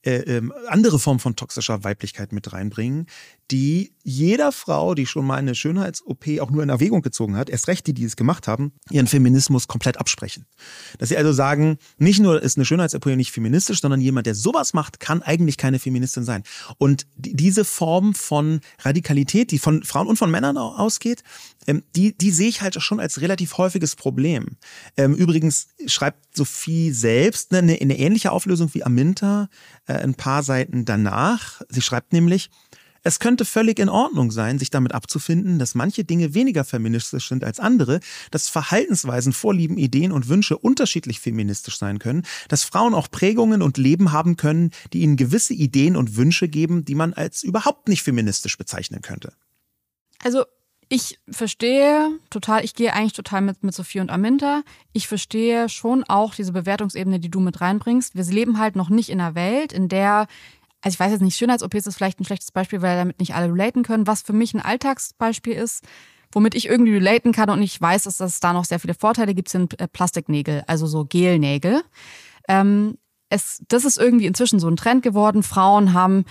äh, ähm, andere Form von toxischer Weiblichkeit mit reinbringen, die jeder Frau, die schon mal eine Schönheits-OP auch nur in Erwägung gezogen hat, erst recht die, die es gemacht haben, ihren Feminismus komplett absprechen. Dass sie also sagen, nicht nur ist eine Schönheits-OP nicht feministisch, sondern jemand, der sowas macht, kann eigentlich keine Feministin sein. Und diese Form von Radikalität, die von Frauen und von Männern ausgeht, ähm, die, die sehe ich halt schon als relativ häufiges Problem. Ähm, übrigens schreibt Sophie selbst eine, eine ähnliche Auflösung wie Aminta äh, ein paar Seiten danach. Sie schreibt nämlich, es könnte völlig in Ordnung sein, sich damit abzufinden, dass manche Dinge weniger feministisch sind als andere, dass Verhaltensweisen, Vorlieben, Ideen und Wünsche unterschiedlich feministisch sein können, dass Frauen auch Prägungen und Leben haben können, die ihnen gewisse Ideen und Wünsche geben, die man als überhaupt nicht feministisch bezeichnen könnte. Also ich verstehe total, ich gehe eigentlich total mit, mit Sophie und Aminta. Ich verstehe schon auch diese Bewertungsebene, die du mit reinbringst. Wir leben halt noch nicht in einer Welt, in der, also ich weiß jetzt nicht, Schönheits-OPs ist vielleicht ein schlechtes Beispiel, weil damit nicht alle relaten können. Was für mich ein Alltagsbeispiel ist, womit ich irgendwie relaten kann und ich weiß, dass es da noch sehr viele Vorteile gibt, sind äh, Plastiknägel, also so Gelnägel. Ähm, es, das ist irgendwie inzwischen so ein Trend geworden. Frauen haben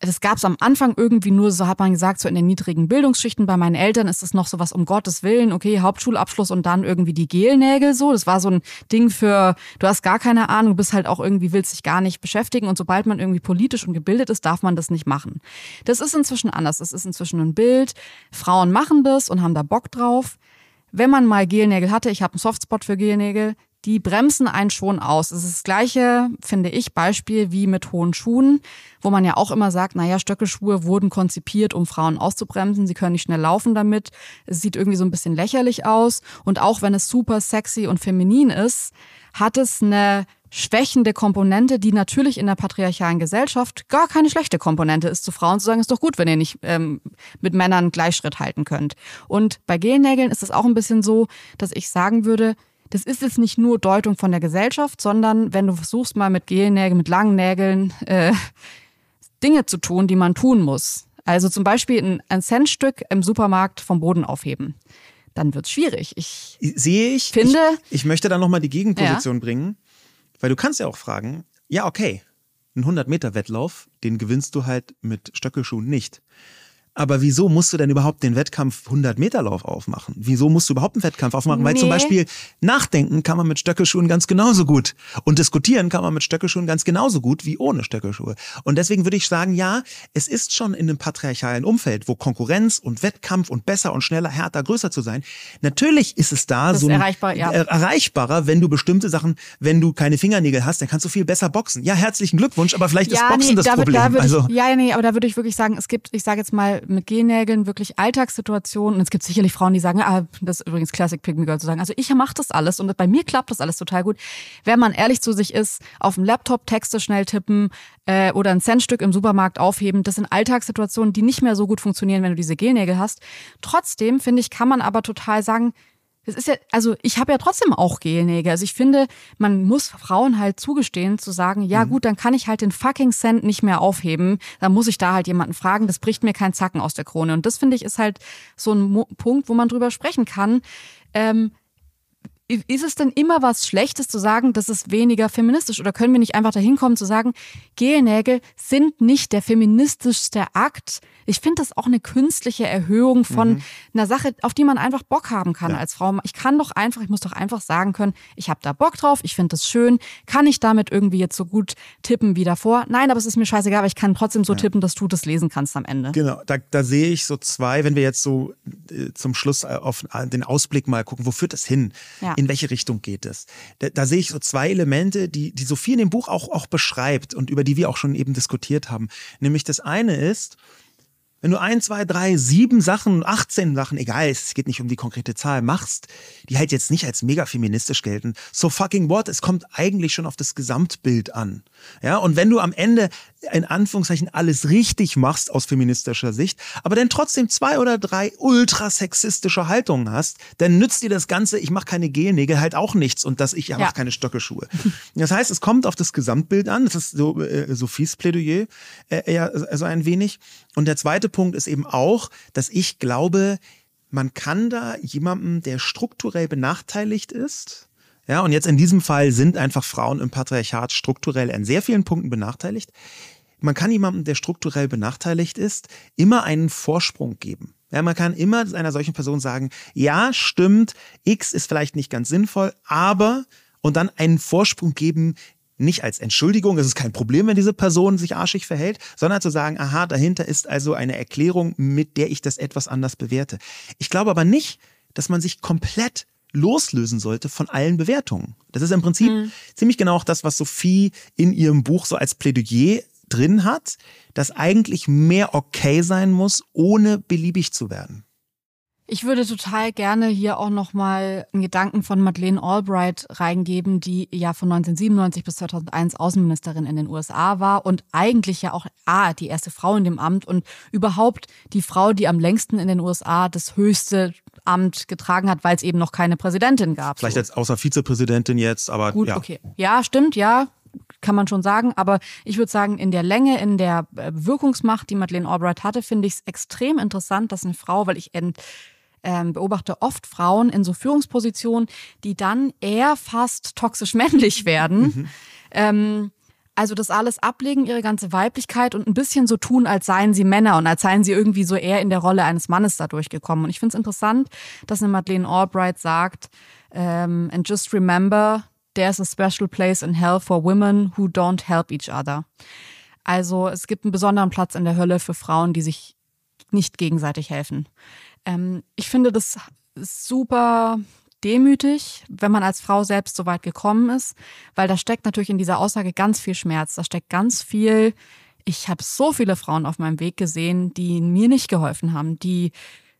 das gab es am Anfang irgendwie nur, so hat man gesagt, so in den niedrigen Bildungsschichten. Bei meinen Eltern ist es noch so was um Gottes Willen, okay, Hauptschulabschluss und dann irgendwie die Gelnägel so. Das war so ein Ding für, du hast gar keine Ahnung, du bist halt auch irgendwie, willst dich gar nicht beschäftigen und sobald man irgendwie politisch und gebildet ist, darf man das nicht machen. Das ist inzwischen anders. Das ist inzwischen ein Bild. Frauen machen das und haben da Bock drauf. Wenn man mal Gelnägel hatte, ich habe einen Softspot für Gelnägel, die bremsen einen schon aus. Es ist das gleiche, finde ich, Beispiel wie mit hohen Schuhen, wo man ja auch immer sagt, naja, Stöckelschuhe wurden konzipiert, um Frauen auszubremsen. Sie können nicht schnell laufen damit. Es sieht irgendwie so ein bisschen lächerlich aus. Und auch wenn es super sexy und feminin ist, hat es eine schwächende Komponente, die natürlich in der patriarchalen Gesellschaft gar keine schlechte Komponente ist, zu Frauen zu sagen, ist doch gut, wenn ihr nicht ähm, mit Männern Gleichschritt halten könnt. Und bei Gelnägeln ist es auch ein bisschen so, dass ich sagen würde, das ist jetzt nicht nur Deutung von der Gesellschaft, sondern wenn du versuchst mal mit Gelnägeln, mit langen Nägeln äh, Dinge zu tun, die man tun muss. Also zum Beispiel ein, ein Centstück im Supermarkt vom Boden aufheben. Dann wird's schwierig. Ich sehe ich. Finde. Ich, ich möchte da nochmal die Gegenposition ja. bringen, weil du kannst ja auch fragen, ja, okay, ein 100 Meter Wettlauf, den gewinnst du halt mit Stöckelschuhen nicht. Aber wieso musst du denn überhaupt den Wettkampf 100 Meter Lauf aufmachen? Wieso musst du überhaupt einen Wettkampf aufmachen? Nee. Weil zum Beispiel nachdenken kann man mit Stöckelschuhen ganz genauso gut. Und diskutieren kann man mit Stöckelschuhen ganz genauso gut wie ohne Stöckelschuhe. Und deswegen würde ich sagen, ja, es ist schon in einem patriarchalen Umfeld, wo Konkurrenz und Wettkampf und besser und schneller, härter, größer zu sein. Natürlich ist es da das so erreichbar, ja. erreichbarer, wenn du bestimmte Sachen, wenn du keine Fingernägel hast, dann kannst du viel besser boxen. Ja, herzlichen Glückwunsch, aber vielleicht ja, ist Boxen nee, das da Problem. Da also, ich, ja, nee, aber da würde ich wirklich sagen, es gibt, ich sage jetzt mal, mit Gehennägeln wirklich Alltagssituationen. Und es gibt sicherlich Frauen, die sagen, ah, das ist übrigens Classic Pygmy Girl zu sagen. Also ich mache das alles und bei mir klappt das alles total gut. Wenn man ehrlich zu sich ist, auf dem Laptop Texte schnell tippen äh, oder ein Centstück im Supermarkt aufheben, das sind Alltagssituationen, die nicht mehr so gut funktionieren, wenn du diese Gelnägel hast. Trotzdem, finde ich, kann man aber total sagen, das ist ja, also ich habe ja trotzdem auch Gelnägel. Also ich finde, man muss Frauen halt zugestehen, zu sagen, ja mhm. gut, dann kann ich halt den fucking Cent nicht mehr aufheben. Dann muss ich da halt jemanden fragen, das bricht mir keinen Zacken aus der Krone. Und das finde ich ist halt so ein Mo Punkt, wo man drüber sprechen kann. Ähm, ist es denn immer was Schlechtes zu sagen, das ist weniger feministisch? Oder können wir nicht einfach dahin kommen zu sagen, Gelnägel sind nicht der feministischste Akt? Ich finde das auch eine künstliche Erhöhung von mhm. einer Sache, auf die man einfach Bock haben kann ja. als Frau. Ich kann doch einfach, ich muss doch einfach sagen können, ich habe da Bock drauf, ich finde das schön. Kann ich damit irgendwie jetzt so gut tippen wie davor? Nein, aber es ist mir scheißegal, aber ich kann trotzdem so ja. tippen, dass du das lesen kannst am Ende. Genau, da, da sehe ich so zwei, wenn wir jetzt so äh, zum Schluss auf den Ausblick mal gucken, wo führt das hin? Ja in welche Richtung geht es. Da, da, sehe ich so zwei Elemente, die, die Sophie in dem Buch auch, auch beschreibt und über die wir auch schon eben diskutiert haben. Nämlich das eine ist, wenn du ein, zwei, drei, sieben Sachen, 18 Sachen, egal, es geht nicht um die konkrete Zahl, machst, die halt jetzt nicht als mega feministisch gelten, so fucking what? Es kommt eigentlich schon auf das Gesamtbild an. Ja, und wenn du am Ende in Anführungszeichen alles richtig machst aus feministischer Sicht, aber dann trotzdem zwei oder drei ultrasexistische Haltungen hast, dann nützt dir das Ganze, ich mache keine Gelnägel, halt auch nichts und dass ich ja. mache keine Stöckeschuhe. Das heißt, es kommt auf das Gesamtbild an, das ist so äh, Sophies Plädoyer äh, eher so ein wenig. Und der zweite Punkt ist eben auch, dass ich glaube, man kann da jemandem, der strukturell benachteiligt ist, ja, und jetzt in diesem Fall sind einfach Frauen im Patriarchat strukturell an sehr vielen Punkten benachteiligt. Man kann jemandem, der strukturell benachteiligt ist, immer einen Vorsprung geben. Ja, man kann immer einer solchen Person sagen, ja, stimmt, X ist vielleicht nicht ganz sinnvoll, aber und dann einen Vorsprung geben, nicht als Entschuldigung, es ist kein Problem, wenn diese Person sich arschig verhält, sondern zu sagen, aha, dahinter ist also eine Erklärung, mit der ich das etwas anders bewerte. Ich glaube aber nicht, dass man sich komplett loslösen sollte von allen Bewertungen. Das ist im Prinzip mhm. ziemlich genau auch das, was Sophie in ihrem Buch so als Plädoyer drin hat, dass eigentlich mehr okay sein muss, ohne beliebig zu werden. Ich würde total gerne hier auch nochmal einen Gedanken von Madeleine Albright reingeben, die ja von 1997 bis 2001 Außenministerin in den USA war und eigentlich ja auch A, die erste Frau in dem Amt und überhaupt die Frau, die am längsten in den USA das höchste Amt getragen hat, weil es eben noch keine Präsidentin gab. Vielleicht so. jetzt außer Vizepräsidentin jetzt, aber Gut, ja. okay. Ja, stimmt, ja, kann man schon sagen. Aber ich würde sagen, in der Länge, in der äh, Wirkungsmacht, die Madeleine Albright hatte, finde ich es extrem interessant, dass eine Frau, weil ich ähm, beobachte oft Frauen in so Führungspositionen, die dann eher fast toxisch <laughs> männlich werden. Mhm. Ähm, also das alles ablegen, ihre ganze Weiblichkeit und ein bisschen so tun, als seien sie Männer und als seien sie irgendwie so eher in der Rolle eines Mannes da durchgekommen. Und ich finde es interessant, dass eine Madeleine Albright sagt, ähm, and just remember, there's a special place in hell for women who don't help each other. Also es gibt einen besonderen Platz in der Hölle für Frauen, die sich nicht gegenseitig helfen. Ähm, ich finde das super demütig, wenn man als Frau selbst so weit gekommen ist, weil da steckt natürlich in dieser Aussage ganz viel Schmerz, da steckt ganz viel. Ich habe so viele Frauen auf meinem Weg gesehen, die mir nicht geholfen haben, die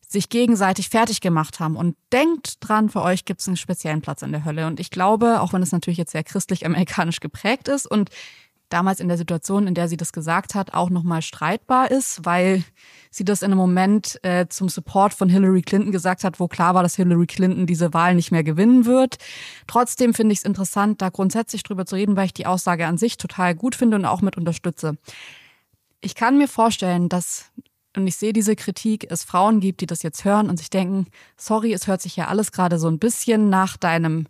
sich gegenseitig fertig gemacht haben. Und denkt dran, für euch gibt es einen speziellen Platz in der Hölle. Und ich glaube, auch wenn es natürlich jetzt sehr christlich-amerikanisch geprägt ist und damals in der Situation, in der sie das gesagt hat, auch nochmal streitbar ist, weil sie das in einem Moment äh, zum Support von Hillary Clinton gesagt hat, wo klar war, dass Hillary Clinton diese Wahl nicht mehr gewinnen wird. Trotzdem finde ich es interessant, da grundsätzlich drüber zu reden, weil ich die Aussage an sich total gut finde und auch mit unterstütze. Ich kann mir vorstellen, dass und ich sehe diese Kritik, es Frauen gibt, die das jetzt hören und sich denken, sorry, es hört sich ja alles gerade so ein bisschen nach deinem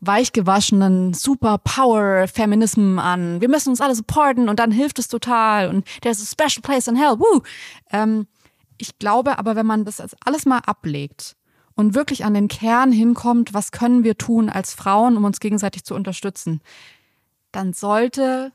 weichgewaschenen Superpower-Feminism an. Wir müssen uns alle supporten und dann hilft es total und there's a special place in hell. Woo! Ähm, ich glaube aber, wenn man das alles mal ablegt und wirklich an den Kern hinkommt, was können wir tun als Frauen, um uns gegenseitig zu unterstützen, dann sollte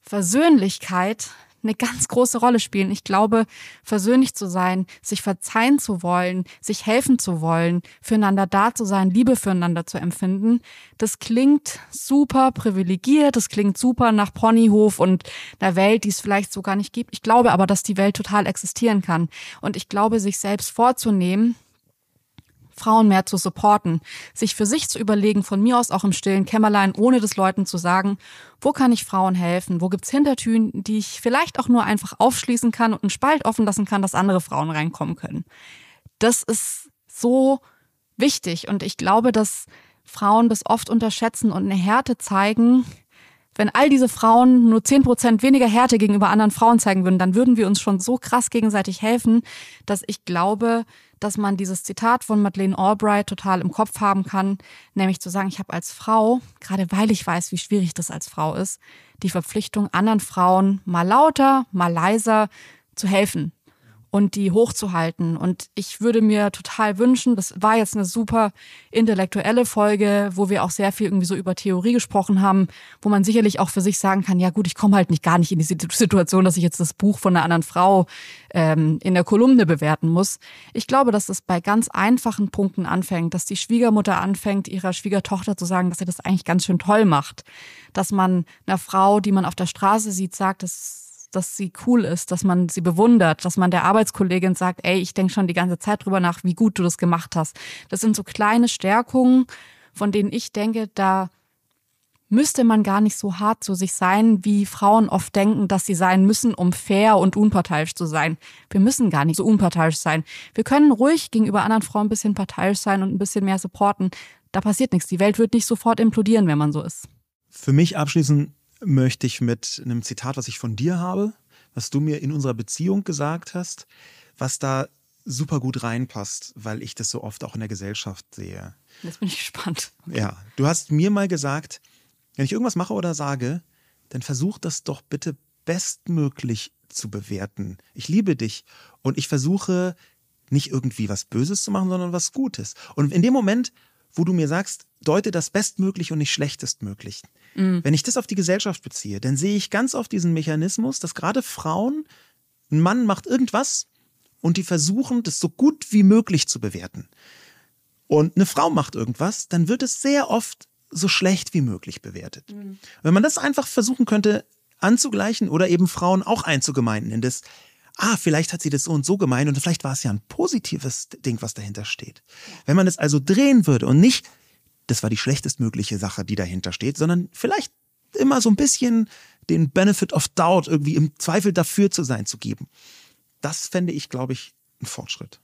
Versöhnlichkeit eine ganz große Rolle spielen. Ich glaube, versöhnlich zu sein, sich verzeihen zu wollen, sich helfen zu wollen, füreinander da zu sein, Liebe füreinander zu empfinden, das klingt super privilegiert, das klingt super nach Ponyhof und einer Welt, die es vielleicht so gar nicht gibt. Ich glaube aber, dass die Welt total existieren kann. Und ich glaube, sich selbst vorzunehmen, Frauen mehr zu supporten, sich für sich zu überlegen, von mir aus auch im stillen Kämmerlein, ohne das Leuten zu sagen, wo kann ich Frauen helfen, wo gibt's Hintertüren, die ich vielleicht auch nur einfach aufschließen kann und einen Spalt offen lassen kann, dass andere Frauen reinkommen können. Das ist so wichtig und ich glaube, dass Frauen das oft unterschätzen und eine Härte zeigen, wenn all diese Frauen nur zehn Prozent weniger Härte gegenüber anderen Frauen zeigen würden, dann würden wir uns schon so krass gegenseitig helfen, dass ich glaube, dass man dieses Zitat von Madeleine Albright total im Kopf haben kann, nämlich zu sagen, ich habe als Frau, gerade weil ich weiß, wie schwierig das als Frau ist, die Verpflichtung, anderen Frauen mal lauter, mal leiser zu helfen, und die hochzuhalten. Und ich würde mir total wünschen, das war jetzt eine super intellektuelle Folge, wo wir auch sehr viel irgendwie so über Theorie gesprochen haben, wo man sicherlich auch für sich sagen kann, ja gut, ich komme halt nicht gar nicht in die Situation, dass ich jetzt das Buch von einer anderen Frau ähm, in der Kolumne bewerten muss. Ich glaube, dass das bei ganz einfachen Punkten anfängt, dass die Schwiegermutter anfängt, ihrer Schwiegertochter zu sagen, dass sie das eigentlich ganz schön toll macht. Dass man einer Frau, die man auf der Straße sieht, sagt, dass sie cool ist, dass man sie bewundert, dass man der Arbeitskollegin sagt, ey, ich denke schon die ganze Zeit drüber nach, wie gut du das gemacht hast. Das sind so kleine Stärkungen, von denen ich denke, da müsste man gar nicht so hart zu sich sein, wie Frauen oft denken, dass sie sein müssen, um fair und unparteiisch zu sein. Wir müssen gar nicht so unparteiisch sein. Wir können ruhig gegenüber anderen Frauen ein bisschen parteiisch sein und ein bisschen mehr supporten. Da passiert nichts. Die Welt wird nicht sofort implodieren, wenn man so ist. Für mich abschließend möchte ich mit einem Zitat, was ich von dir habe, was du mir in unserer Beziehung gesagt hast, was da super gut reinpasst, weil ich das so oft auch in der Gesellschaft sehe. Jetzt bin ich gespannt. Okay. Ja, du hast mir mal gesagt, wenn ich irgendwas mache oder sage, dann versuch das doch bitte bestmöglich zu bewerten. Ich liebe dich und ich versuche nicht irgendwie was Böses zu machen, sondern was Gutes. Und in dem Moment, wo du mir sagst, deute das bestmöglich und nicht schlechtestmöglich, Mhm. Wenn ich das auf die Gesellschaft beziehe, dann sehe ich ganz oft diesen Mechanismus, dass gerade Frauen, ein Mann macht irgendwas und die versuchen, das so gut wie möglich zu bewerten. Und eine Frau macht irgendwas, dann wird es sehr oft so schlecht wie möglich bewertet. Mhm. Wenn man das einfach versuchen könnte anzugleichen oder eben Frauen auch einzugemeinden in das, ah, vielleicht hat sie das so und so gemeint und vielleicht war es ja ein positives Ding, was dahinter steht. Wenn man es also drehen würde und nicht das war die schlechtestmögliche Sache, die dahinter steht, sondern vielleicht immer so ein bisschen den Benefit of Doubt irgendwie im Zweifel dafür zu sein zu geben. Das fände ich, glaube ich, ein Fortschritt.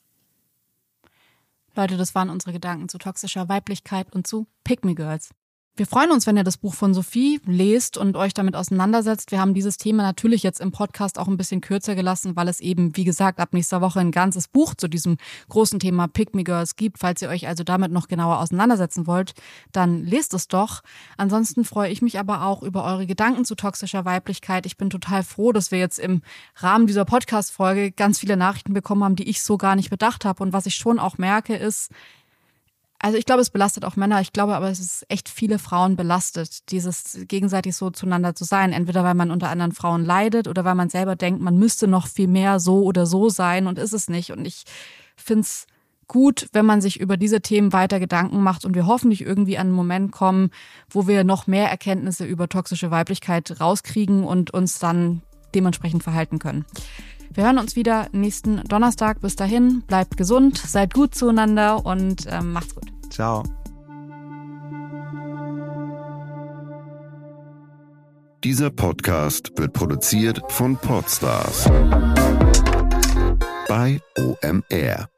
Leute, das waren unsere Gedanken zu toxischer Weiblichkeit und zu Pick Me Girls. Wir freuen uns, wenn ihr das Buch von Sophie lest und euch damit auseinandersetzt. Wir haben dieses Thema natürlich jetzt im Podcast auch ein bisschen kürzer gelassen, weil es eben, wie gesagt, ab nächster Woche ein ganzes Buch zu diesem großen Thema Pick Me Girls gibt. Falls ihr euch also damit noch genauer auseinandersetzen wollt, dann lest es doch. Ansonsten freue ich mich aber auch über eure Gedanken zu toxischer Weiblichkeit. Ich bin total froh, dass wir jetzt im Rahmen dieser Podcast-Folge ganz viele Nachrichten bekommen haben, die ich so gar nicht bedacht habe. Und was ich schon auch merke, ist, also ich glaube, es belastet auch Männer. Ich glaube aber, es ist echt viele Frauen belastet, dieses gegenseitig so zueinander zu sein. Entweder weil man unter anderen Frauen leidet oder weil man selber denkt, man müsste noch viel mehr so oder so sein und ist es nicht. Und ich finde es gut, wenn man sich über diese Themen weiter Gedanken macht und wir hoffentlich irgendwie an einen Moment kommen, wo wir noch mehr Erkenntnisse über toxische Weiblichkeit rauskriegen und uns dann dementsprechend verhalten können. Wir hören uns wieder nächsten Donnerstag. Bis dahin, bleibt gesund, seid gut zueinander und ähm, macht's gut. Ciao. Dieser Podcast wird produziert von Podstars bei OMR.